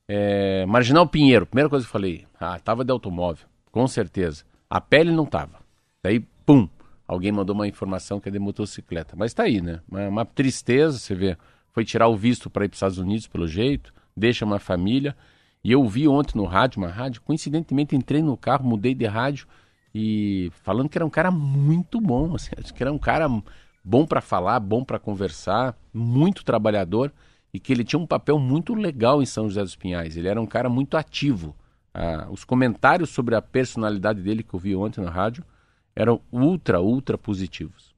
é... Marginal Pinheiro, primeira coisa que eu falei, ah, tava de automóvel, com certeza. A pele não tava. Daí, pum, alguém mandou uma informação que é de motocicleta. Mas tá aí, né? Uma, uma tristeza, você vê, foi tirar o visto para ir para os Estados Unidos, pelo jeito, deixa uma família. E eu vi ontem no rádio, uma rádio, coincidentemente entrei no carro, mudei de rádio e falando que era um cara muito bom, assim, que era um cara bom para falar, bom para conversar, muito trabalhador e que ele tinha um papel muito legal em São José dos Pinhais. Ele era um cara muito ativo. Ah, os comentários sobre a personalidade dele que eu vi ontem na rádio eram ultra, ultra positivos.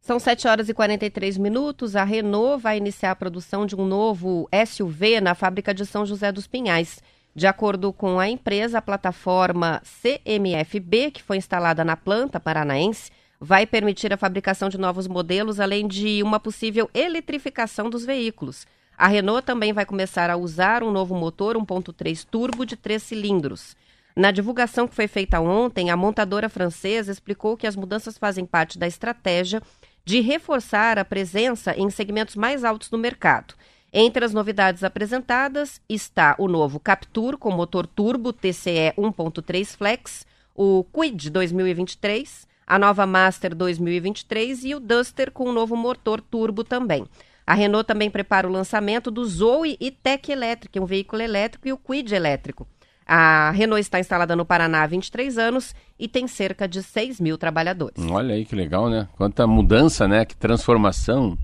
São 7 horas e 43 minutos. A Renault vai iniciar a produção de um novo SUV na fábrica de São José dos Pinhais. De acordo com a empresa, a plataforma CMFB, que foi instalada na planta paranaense, vai permitir a fabricação de novos modelos, além de uma possível eletrificação dos veículos. A Renault também vai começar a usar um novo motor 1.3 turbo de três cilindros. Na divulgação que foi feita ontem, a montadora francesa explicou que as mudanças fazem parte da estratégia de reforçar a presença em segmentos mais altos do mercado. Entre as novidades apresentadas está o novo Captur com motor turbo TCE 1.3 Flex, o Quid 2023, a nova Master 2023 e o Duster com o novo motor turbo também. A Renault também prepara o lançamento do Zoe e Tech Electric, um veículo elétrico, e o Quid elétrico. A Renault está instalada no Paraná há 23 anos e tem cerca de 6 mil trabalhadores. Olha aí que legal, né? Quanta mudança, né? Que transformação.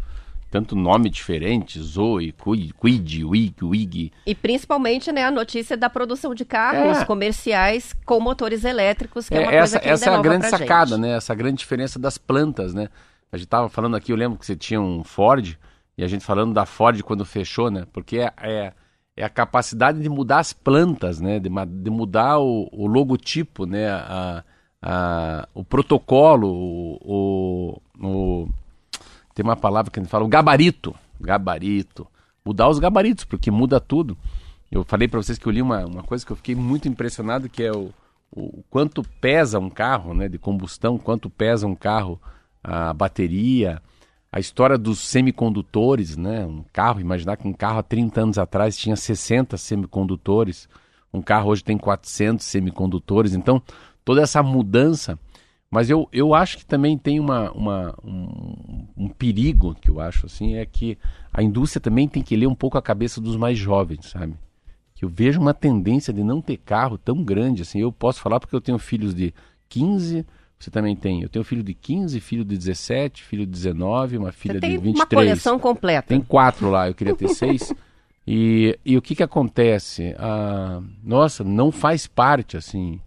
Tanto nome diferente, Zoe, Quid, Wig, Wig. E principalmente, né, a notícia da produção de carros é. comerciais com motores elétricos, que é, é uma essa, coisa que Essa é a grande sacada, gente. né? Essa grande diferença das plantas, né? A gente estava falando aqui, eu lembro que você tinha um Ford, e a gente falando da Ford quando fechou, né? Porque é, é é a capacidade de mudar as plantas, né? de, de mudar o, o, logotipo, né? A, a, o protocolo, o, o, tem uma palavra que a gente fala, o gabarito, gabarito, mudar os gabaritos, porque muda tudo. Eu falei para vocês que eu li uma, uma coisa que eu fiquei muito impressionado, que é o, o quanto pesa um carro né, de combustão, quanto pesa um carro, a bateria, a história dos semicondutores, né? Um carro, imaginar que um carro há 30 anos atrás tinha 60 semicondutores, um carro hoje tem 400 semicondutores. Então, toda essa mudança. Mas eu, eu acho que também tem uma, uma um, um, perigo que eu acho assim é que a indústria também tem que ler um pouco a cabeça dos mais jovens, sabe? Que eu vejo uma tendência de não ter carro tão grande assim. Eu posso falar porque eu tenho filhos de 15, você também tem. Eu tenho filho de 15, filho de 17, filho de 19, uma filha de 23. uma coleção completa. Tem quatro lá, eu queria ter seis. E, e o que que acontece? Ah, nossa, não faz parte, assim,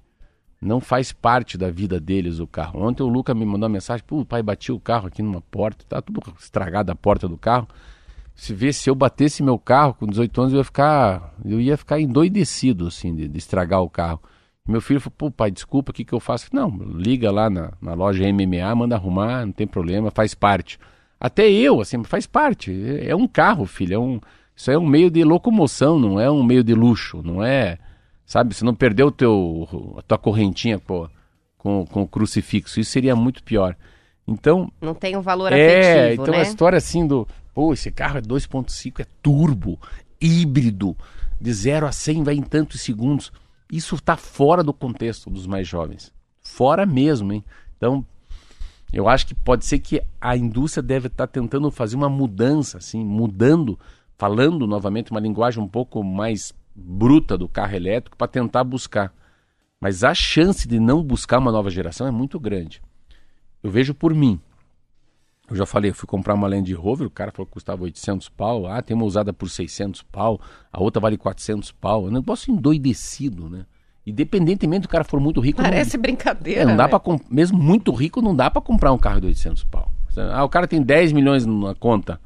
não faz parte da vida deles o carro. Ontem o Luca me mandou uma mensagem, pô, pai batia o carro aqui numa porta, tá tudo estragado a porta do carro. Se vê, se eu batesse meu carro com 18 anos, eu ia ficar, eu ia ficar endoidecido, assim, de, de estragar o carro. Meu filho falou, pô, pai, desculpa, o que, que eu faço? Não, liga lá na, na loja MMA, manda arrumar, não tem problema, faz parte. Até eu, assim, faz parte. É, é um carro, filho, é um, isso é um meio de locomoção, não é um meio de luxo, não é, sabe, você não perdeu teu, a tua correntinha pô, com, com o crucifixo, isso seria muito pior. Então... Não tem um valor é, afetivo, É, então né? a história assim do, pô, esse carro é 2.5, é turbo, híbrido, de 0 a 100 vai em tantos segundos isso está fora do contexto dos mais jovens. Fora mesmo, hein? Então, eu acho que pode ser que a indústria deve estar tá tentando fazer uma mudança, assim, mudando, falando novamente uma linguagem um pouco mais bruta do carro elétrico para tentar buscar. Mas a chance de não buscar uma nova geração é muito grande. Eu vejo por mim. Eu já falei, eu fui comprar uma Land Rover, o cara falou que custava 800 pau. Ah, tem uma usada por 600 pau, a outra vale 400 pau. É um negócio endoidecido, né? Independentemente do cara for muito rico. Parece não... brincadeira. É, não dá né? para Mesmo muito rico, não dá para comprar um carro de 800 pau. Ah, o cara tem 10 milhões na conta.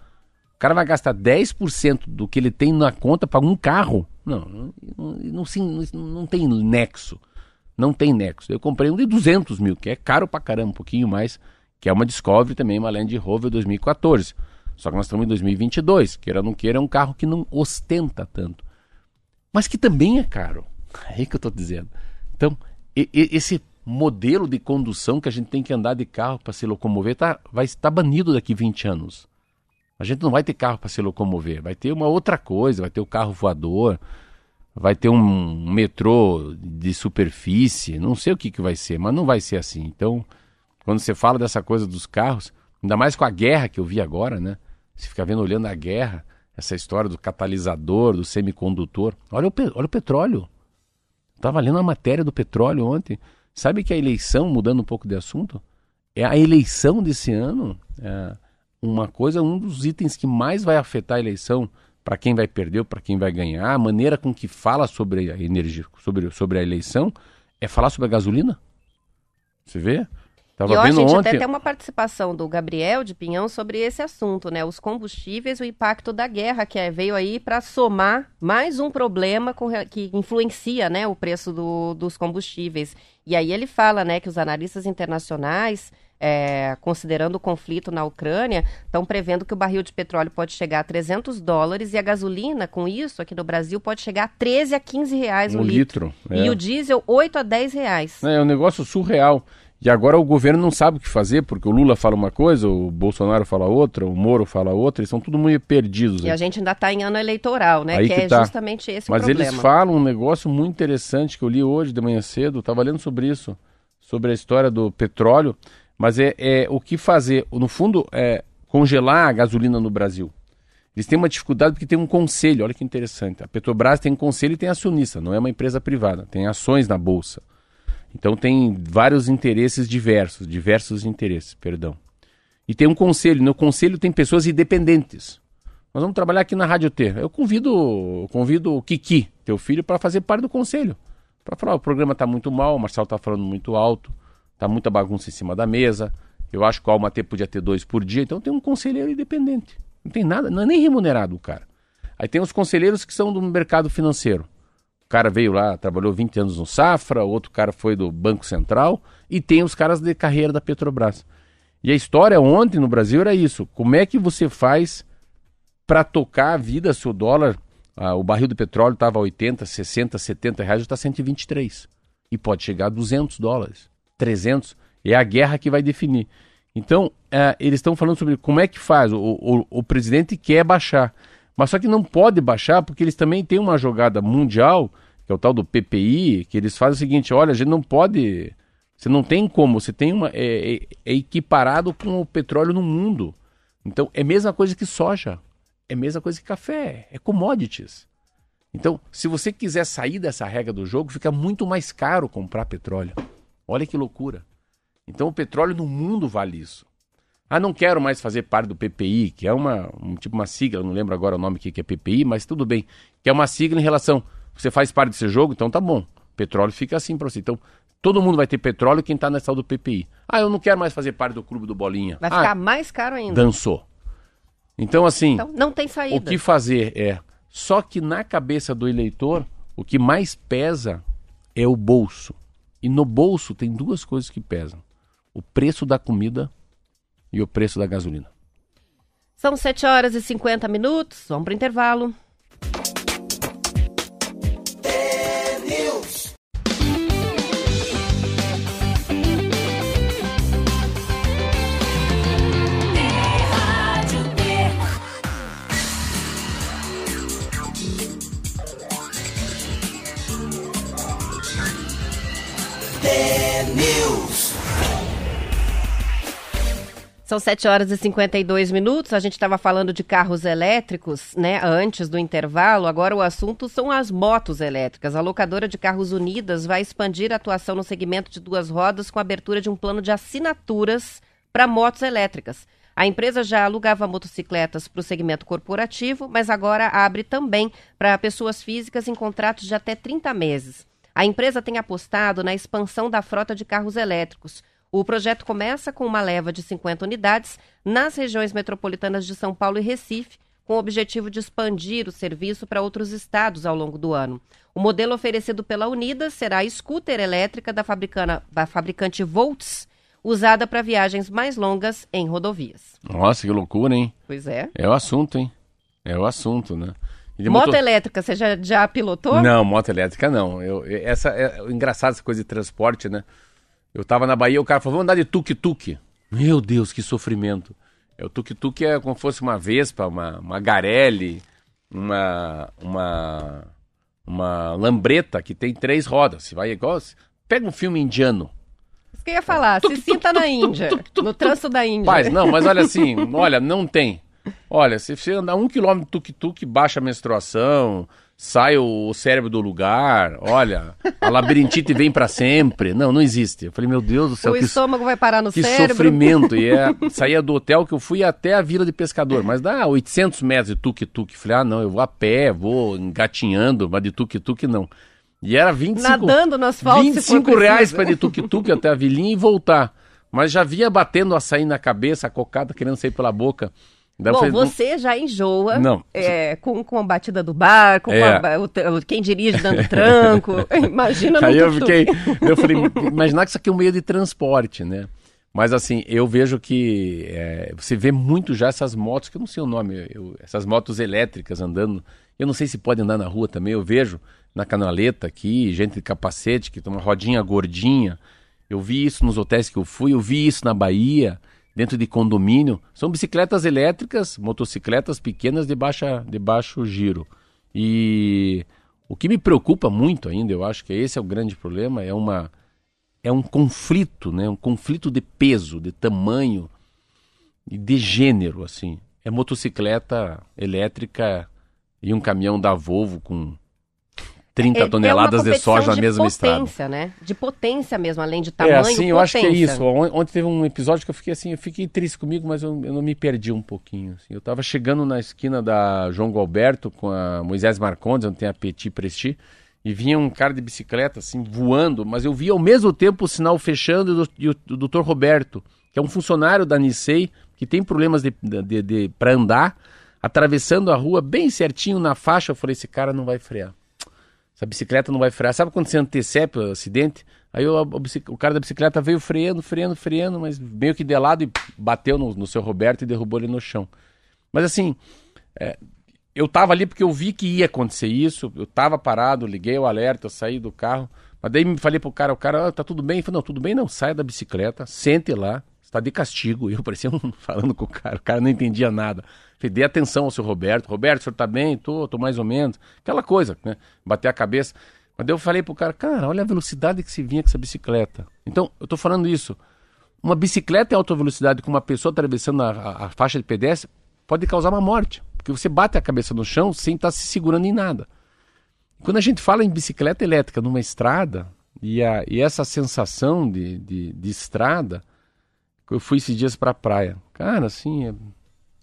O cara vai gastar 10% do que ele tem na conta para um carro. Não, não, não, não, tem nexo. Não tem nexo. Eu comprei um de 200 mil, que é caro pra caramba, um pouquinho mais que é uma Discovery também, uma Land Rover 2014. Só que nós estamos em 2022, queira ou não queira, é um carro que não ostenta tanto. Mas que também é caro. É aí que eu estou dizendo. Então, e, e, esse modelo de condução que a gente tem que andar de carro para se locomover tá, vai estar banido daqui 20 anos. A gente não vai ter carro para se locomover, vai ter uma outra coisa, vai ter o carro voador, vai ter um metrô de superfície, não sei o que, que vai ser, mas não vai ser assim. Então, quando você fala dessa coisa dos carros, ainda mais com a guerra que eu vi agora, né? Você fica vendo, olhando a guerra, essa história do catalisador, do semicondutor. Olha o, olha o petróleo. Estava lendo a matéria do petróleo ontem. Sabe que a eleição, mudando um pouco de assunto, é a eleição desse ano, é uma coisa, um dos itens que mais vai afetar a eleição para quem vai perder ou para quem vai ganhar, a maneira com que fala sobre a energia, sobre, sobre a eleição, é falar sobre a gasolina. Você vê? Tava e ó, a gente ontem... até tem uma participação do Gabriel de Pinhão sobre esse assunto, né? Os combustíveis, o impacto da guerra, que é, veio aí para somar mais um problema com, que influencia né, o preço do, dos combustíveis. E aí ele fala né, que os analistas internacionais, é, considerando o conflito na Ucrânia, estão prevendo que o barril de petróleo pode chegar a 300 dólares e a gasolina, com isso, aqui no Brasil, pode chegar a 13 a 15 reais um, um litro. litro é. E o diesel, 8 a 10 reais. É, é um negócio surreal. E agora o governo não sabe o que fazer, porque o Lula fala uma coisa, o Bolsonaro fala outra, o Moro fala outra, eles estão tudo meio perdidos. E aí. a gente ainda está em ano eleitoral, né? Aí que, que é tá. justamente esse Mas o problema. eles falam um negócio muito interessante que eu li hoje de manhã cedo, estava lendo sobre isso, sobre a história do petróleo, mas é, é o que fazer, no fundo, é congelar a gasolina no Brasil. Eles têm uma dificuldade porque tem um conselho, olha que interessante. A Petrobras tem um conselho e tem acionista, não é uma empresa privada, tem ações na bolsa. Então tem vários interesses diversos, diversos interesses, perdão. E tem um conselho, no conselho tem pessoas independentes. Nós vamos trabalhar aqui na Rádio T. Eu convido, convido o Kiki, teu filho, para fazer parte do conselho. Para falar, o programa está muito mal, o Marcelo está falando muito alto, está muita bagunça em cima da mesa. Eu acho que o Alma T podia ter dois por dia, então tem um conselheiro independente. Não tem nada, não é nem remunerado o cara. Aí tem os conselheiros que são do mercado financeiro cara veio lá, trabalhou 20 anos no Safra, outro cara foi do Banco Central, e tem os caras de carreira da Petrobras. E a história ontem no Brasil era isso. Como é que você faz para tocar a vida se o dólar, ah, o barril de petróleo estava 80, 60, 70 reais, está 123. E pode chegar a 200 dólares, 300. É a guerra que vai definir. Então, eh, eles estão falando sobre como é que faz. O, o, o presidente quer baixar. Mas só que não pode baixar porque eles também têm uma jogada mundial que é o tal do PPI, que eles fazem o seguinte: olha, a gente não pode. Você não tem como, você tem uma. É, é, é equiparado com o petróleo no mundo. Então é a mesma coisa que soja, é a mesma coisa que café, é commodities. Então, se você quiser sair dessa regra do jogo, fica muito mais caro comprar petróleo. Olha que loucura. Então o petróleo no mundo vale isso. Ah, não quero mais fazer parte do PPI, que é uma um, tipo uma sigla, não lembro agora o nome que, que é PPI, mas tudo bem. Que é uma sigla em relação. Você faz parte desse jogo, então tá bom. Petróleo fica assim para você. Então, todo mundo vai ter petróleo quem tá nessa tal do PPI. Ah, eu não quero mais fazer parte do clube do Bolinha. Vai ah, ficar mais caro ainda. Dançou. Então, assim. Então, não tem saída. O que fazer é. Só que na cabeça do eleitor, o que mais pesa é o bolso. E no bolso tem duas coisas que pesam: o preço da comida e o preço da gasolina. São 7 horas e 50 minutos. Vamos para o intervalo. São 7 horas e 52 minutos. A gente estava falando de carros elétricos, né, antes do intervalo. Agora o assunto são as motos elétricas. A locadora de carros Unidas vai expandir a atuação no segmento de duas rodas com a abertura de um plano de assinaturas para motos elétricas. A empresa já alugava motocicletas para o segmento corporativo, mas agora abre também para pessoas físicas em contratos de até 30 meses. A empresa tem apostado na expansão da frota de carros elétricos. O projeto começa com uma leva de 50 unidades nas regiões metropolitanas de São Paulo e Recife, com o objetivo de expandir o serviço para outros estados ao longo do ano. O modelo oferecido pela Unidas será a scooter elétrica da, da fabricante Volts, usada para viagens mais longas em rodovias. Nossa, que loucura, hein? Pois é. É o assunto, hein? É o assunto, né? Moto motor... elétrica, você já, já pilotou? Não, moto elétrica não. Eu, essa é engraçado essa coisa de transporte, né? Eu tava na Bahia, o cara falou, vamos andar de tuk-tuk. Meu Deus, que sofrimento. É, o tuk-tuk é como se fosse uma Vespa, uma, uma Garelli, uma, uma, uma lambreta que tem três rodas. Você vai igual... Pega um filme indiano. Isso que eu ia falar, se sinta na Índia, no trânsito da Índia. Paz, não, mas olha assim, olha, não tem. Olha, se você andar um quilômetro tuk-tuk, baixa a menstruação, sai o cérebro do lugar, olha, a labirintite vem para sempre. Não, não existe. Eu falei, meu Deus do céu. O que, estômago vai parar no que cérebro. Que sofrimento. E é, saía do hotel que eu fui até a vila de pescador, mas dá 800 metros de tuk-tuk. Falei, ah, não, eu vou a pé, vou engatinhando, mas de tuk-tuk não. E era 25, Nadando no asfalto, 25 reais para de tuk-tuk até a vilinha e voltar. Mas já vinha batendo açaí na cabeça, a cocada querendo sair pela boca. Bom, falei, você já enjoa não. É, com, com a batida do bar, com, é. a, o, quem dirige dando tranco. Imagina no Aí eu fiquei. Eu falei, imaginar que isso aqui é um meio de transporte, né? Mas assim, eu vejo que é, você vê muito já essas motos, que eu não sei o nome, eu, essas motos elétricas andando. Eu não sei se pode andar na rua também, eu vejo na canaleta aqui, gente de capacete que tem uma rodinha gordinha. Eu vi isso nos hotéis que eu fui, eu vi isso na Bahia dentro de condomínio, são bicicletas elétricas, motocicletas pequenas de, baixa, de baixo giro. E o que me preocupa muito ainda, eu acho que esse é o grande problema, é uma é um conflito, né? Um conflito de peso, de tamanho e de gênero, assim. É motocicleta elétrica e um caminhão da Volvo com 30 é, é toneladas é de soja na mesma estrada. De potência, né? De potência mesmo, além de tamanho, É, assim, eu acho que é isso. Ontem teve um episódio que eu fiquei assim, eu fiquei triste comigo, mas eu, eu não me perdi um pouquinho. Assim. Eu tava chegando na esquina da João Galberto com a Moisés Marcondes, onde tem a Petit Presti, e vinha um cara de bicicleta, assim, voando, mas eu vi ao mesmo tempo o sinal fechando e o, o doutor Roberto, que é um funcionário da Nissei, que tem problemas de, de, de, de para andar, atravessando a rua bem certinho na faixa. Eu falei, esse cara não vai frear. Essa bicicleta não vai frear. Sabe quando você antecepa o acidente? Aí o, o, cara da bicicleta veio freando, freando, freando, mas meio que de lado e bateu no, no seu Roberto e derrubou ele no chão. Mas assim, é, eu tava ali porque eu vi que ia acontecer isso, eu tava parado, liguei o alerta, eu saí do carro, mas daí me falei pro cara, o cara, ah, tá tudo bem? Ele falou, não, tudo bem não, saia da bicicleta, sente lá, está de castigo. E eu parecia um, falando com o cara, o cara não entendia nada. Falei, dê atenção ao seu Roberto. Roberto, o senhor tá bem? Tô, tô mais ou menos. Aquela coisa, né? Bater a cabeça. Mas daí eu falei pro cara, cara, olha a velocidade que se vinha com essa bicicleta. Então, eu tô falando isso. Uma bicicleta em alta velocidade com uma pessoa atravessando a, a, a faixa de pedestre pode causar uma morte. Porque você bate a cabeça no chão sem estar se segurando em nada. Quando a gente fala em bicicleta elétrica numa estrada, e, a, e essa sensação de, de, de estrada, eu fui esses dias para a praia. Cara, assim, é,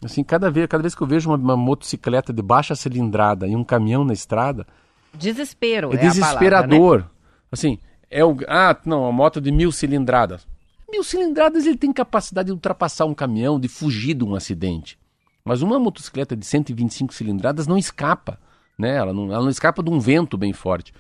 assim cada, vez, cada vez que eu vejo uma, uma, motocicleta de baixa cilindrada e um caminhão na estrada. Desespero, é, é desesperador. Palavra, né? Assim, é o. Ah, não, uma moto de mil cilindradas. Mil cilindradas ele tem capacidade de ultrapassar um caminhão, de fugir de um acidente. Mas uma motocicleta de 125 cilindradas não escapa, né? Ela não, ela não escapa de um vento bem forte.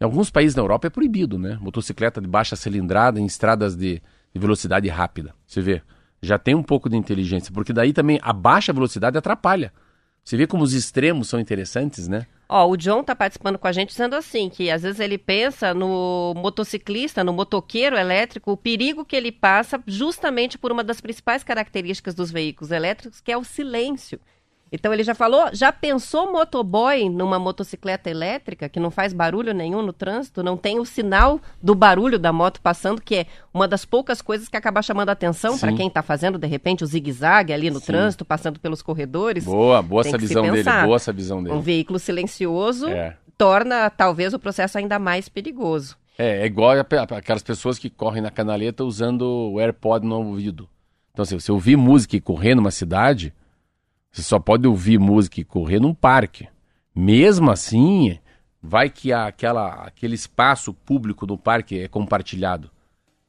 Em alguns países da Europa é proibido, né? Motocicleta de baixa cilindrada em estradas de, de velocidade rápida. Você vê, já tem um pouco de inteligência, porque daí também a baixa velocidade atrapalha. Você vê como os extremos são interessantes, né? Ó, o John tá participando com a gente dizendo assim, que às vezes ele pensa no motociclista, no motoqueiro elétrico, o perigo que ele passa justamente por uma das principais características dos veículos elétricos, que é o silêncio. Então ele já falou, já pensou motoboy numa motocicleta elétrica que não faz barulho nenhum no trânsito, não tem o sinal do barulho da moto passando, que é uma das poucas coisas que acaba chamando a atenção para quem está fazendo de repente o zigue-zague ali no Sim. trânsito, passando pelos corredores. Boa, boa essa visão dele, boa essa visão dele. Um veículo silencioso é. torna talvez o processo ainda mais perigoso. É, é igual aquelas pessoas que correm na canaleta usando o AirPod no ouvido. Então, se você ouvir música e correr numa cidade, você só pode ouvir música e correr num parque. Mesmo assim, vai que aquela, aquele espaço público do parque é compartilhado.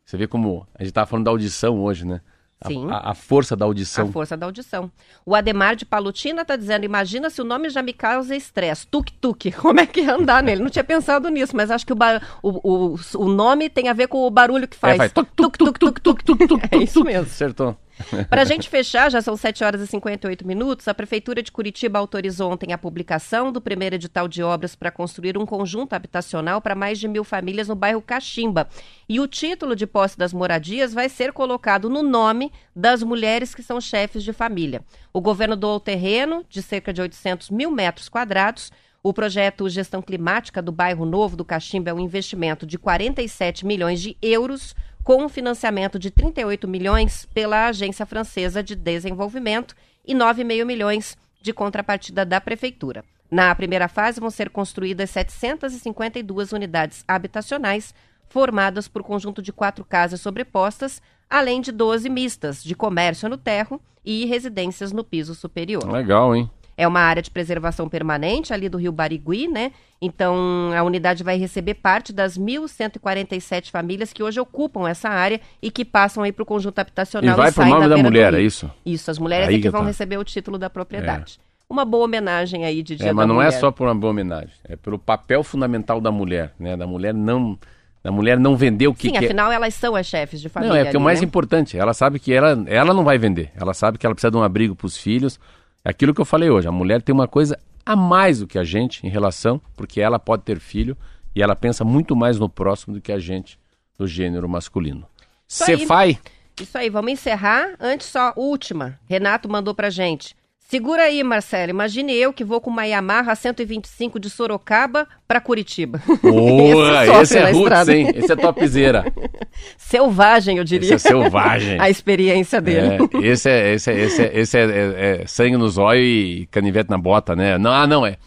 Você vê como a gente estava falando da audição hoje, né? Sim. A, a, força da audição. A força da audição. O Ademar de Palutina está dizendo: imagina se o nome já me causa estresse. Tuk-tuk. Como é que ia andar nele? Não tinha pensado nisso, mas acho que o, bar... o, o, o nome tem a ver com o barulho que faz. É, faz tuk, tuk, tuk, tuk, tuk, tuk, tuk, É isso mesmo. Acertou. Para a gente fechar, já são 7 horas e 58 minutos, a Prefeitura de Curitiba autorizou ontem a publicação do primeiro edital de obras para construir um conjunto habitacional para mais de mil famílias no bairro Caximba. E o título de posse das moradias vai ser colocado no nome das mulheres que são chefes de família. O governo doou o terreno de cerca de 800 mil metros quadrados. O projeto Gestão Climática do Bairro Novo do Caximba é um investimento de 47 milhões de euros com um financiamento de 38 milhões pela Agência Francesa de Desenvolvimento e 9,5 milhões de contrapartida da Prefeitura. Na primeira fase, vão ser construídas 752 unidades habitacionais, formadas por conjunto de quatro casas sobrepostas, além de 12 mistas, de comércio no terro e residências no piso superior. Legal, hein? É uma área de preservação permanente ali do Rio Barigui, né? Então, a unidade vai receber parte das 1.147 famílias que hoje ocupam essa área e que passam aí para o conjunto habitacional. E vai para o nome da, da mulher, é isso? Isso, as mulheres aí é que, vão tá. receber o título da propriedade. É. Uma boa homenagem aí de Dia é, mas não é mulher. é só por uma boa homenagem, é pelo papel fundamental da mulher, né? Da mulher não da mulher não vender o que Sim, quer. afinal elas são as chefes de família. Não, é que o mais né? importante. Ela sabe que ela, ela não vai vender. Ela sabe que ela precisa de um abrigo para os filhos, é aquilo que eu falei hoje, a mulher tem uma coisa a mais do que a gente em relação, porque ela pode ter filho e ela pensa muito mais no próximo do que a gente do gênero masculino. Você faz? Isso aí, vamos encerrar. Antes só, última. Renato mandou pra gente. Segura aí, Marcelo. Imagine eu que vou com uma Yamaha 125 de Sorocaba para Curitiba. Boa, esse, esse é roots, hein? Esse é topzera. selvagem, eu diria. Esse é selvagem. A experiência dele. É, esse é, esse é, esse é, esse é, é, é sangue no zóio e canivete na bota, né? Não, ah, não, é,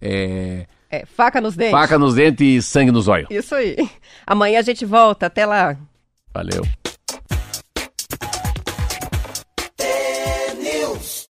é... É, faca nos dentes. Faca nos dentes e sangue no zóio. Isso aí. Amanhã a gente volta. Até lá. Valeu.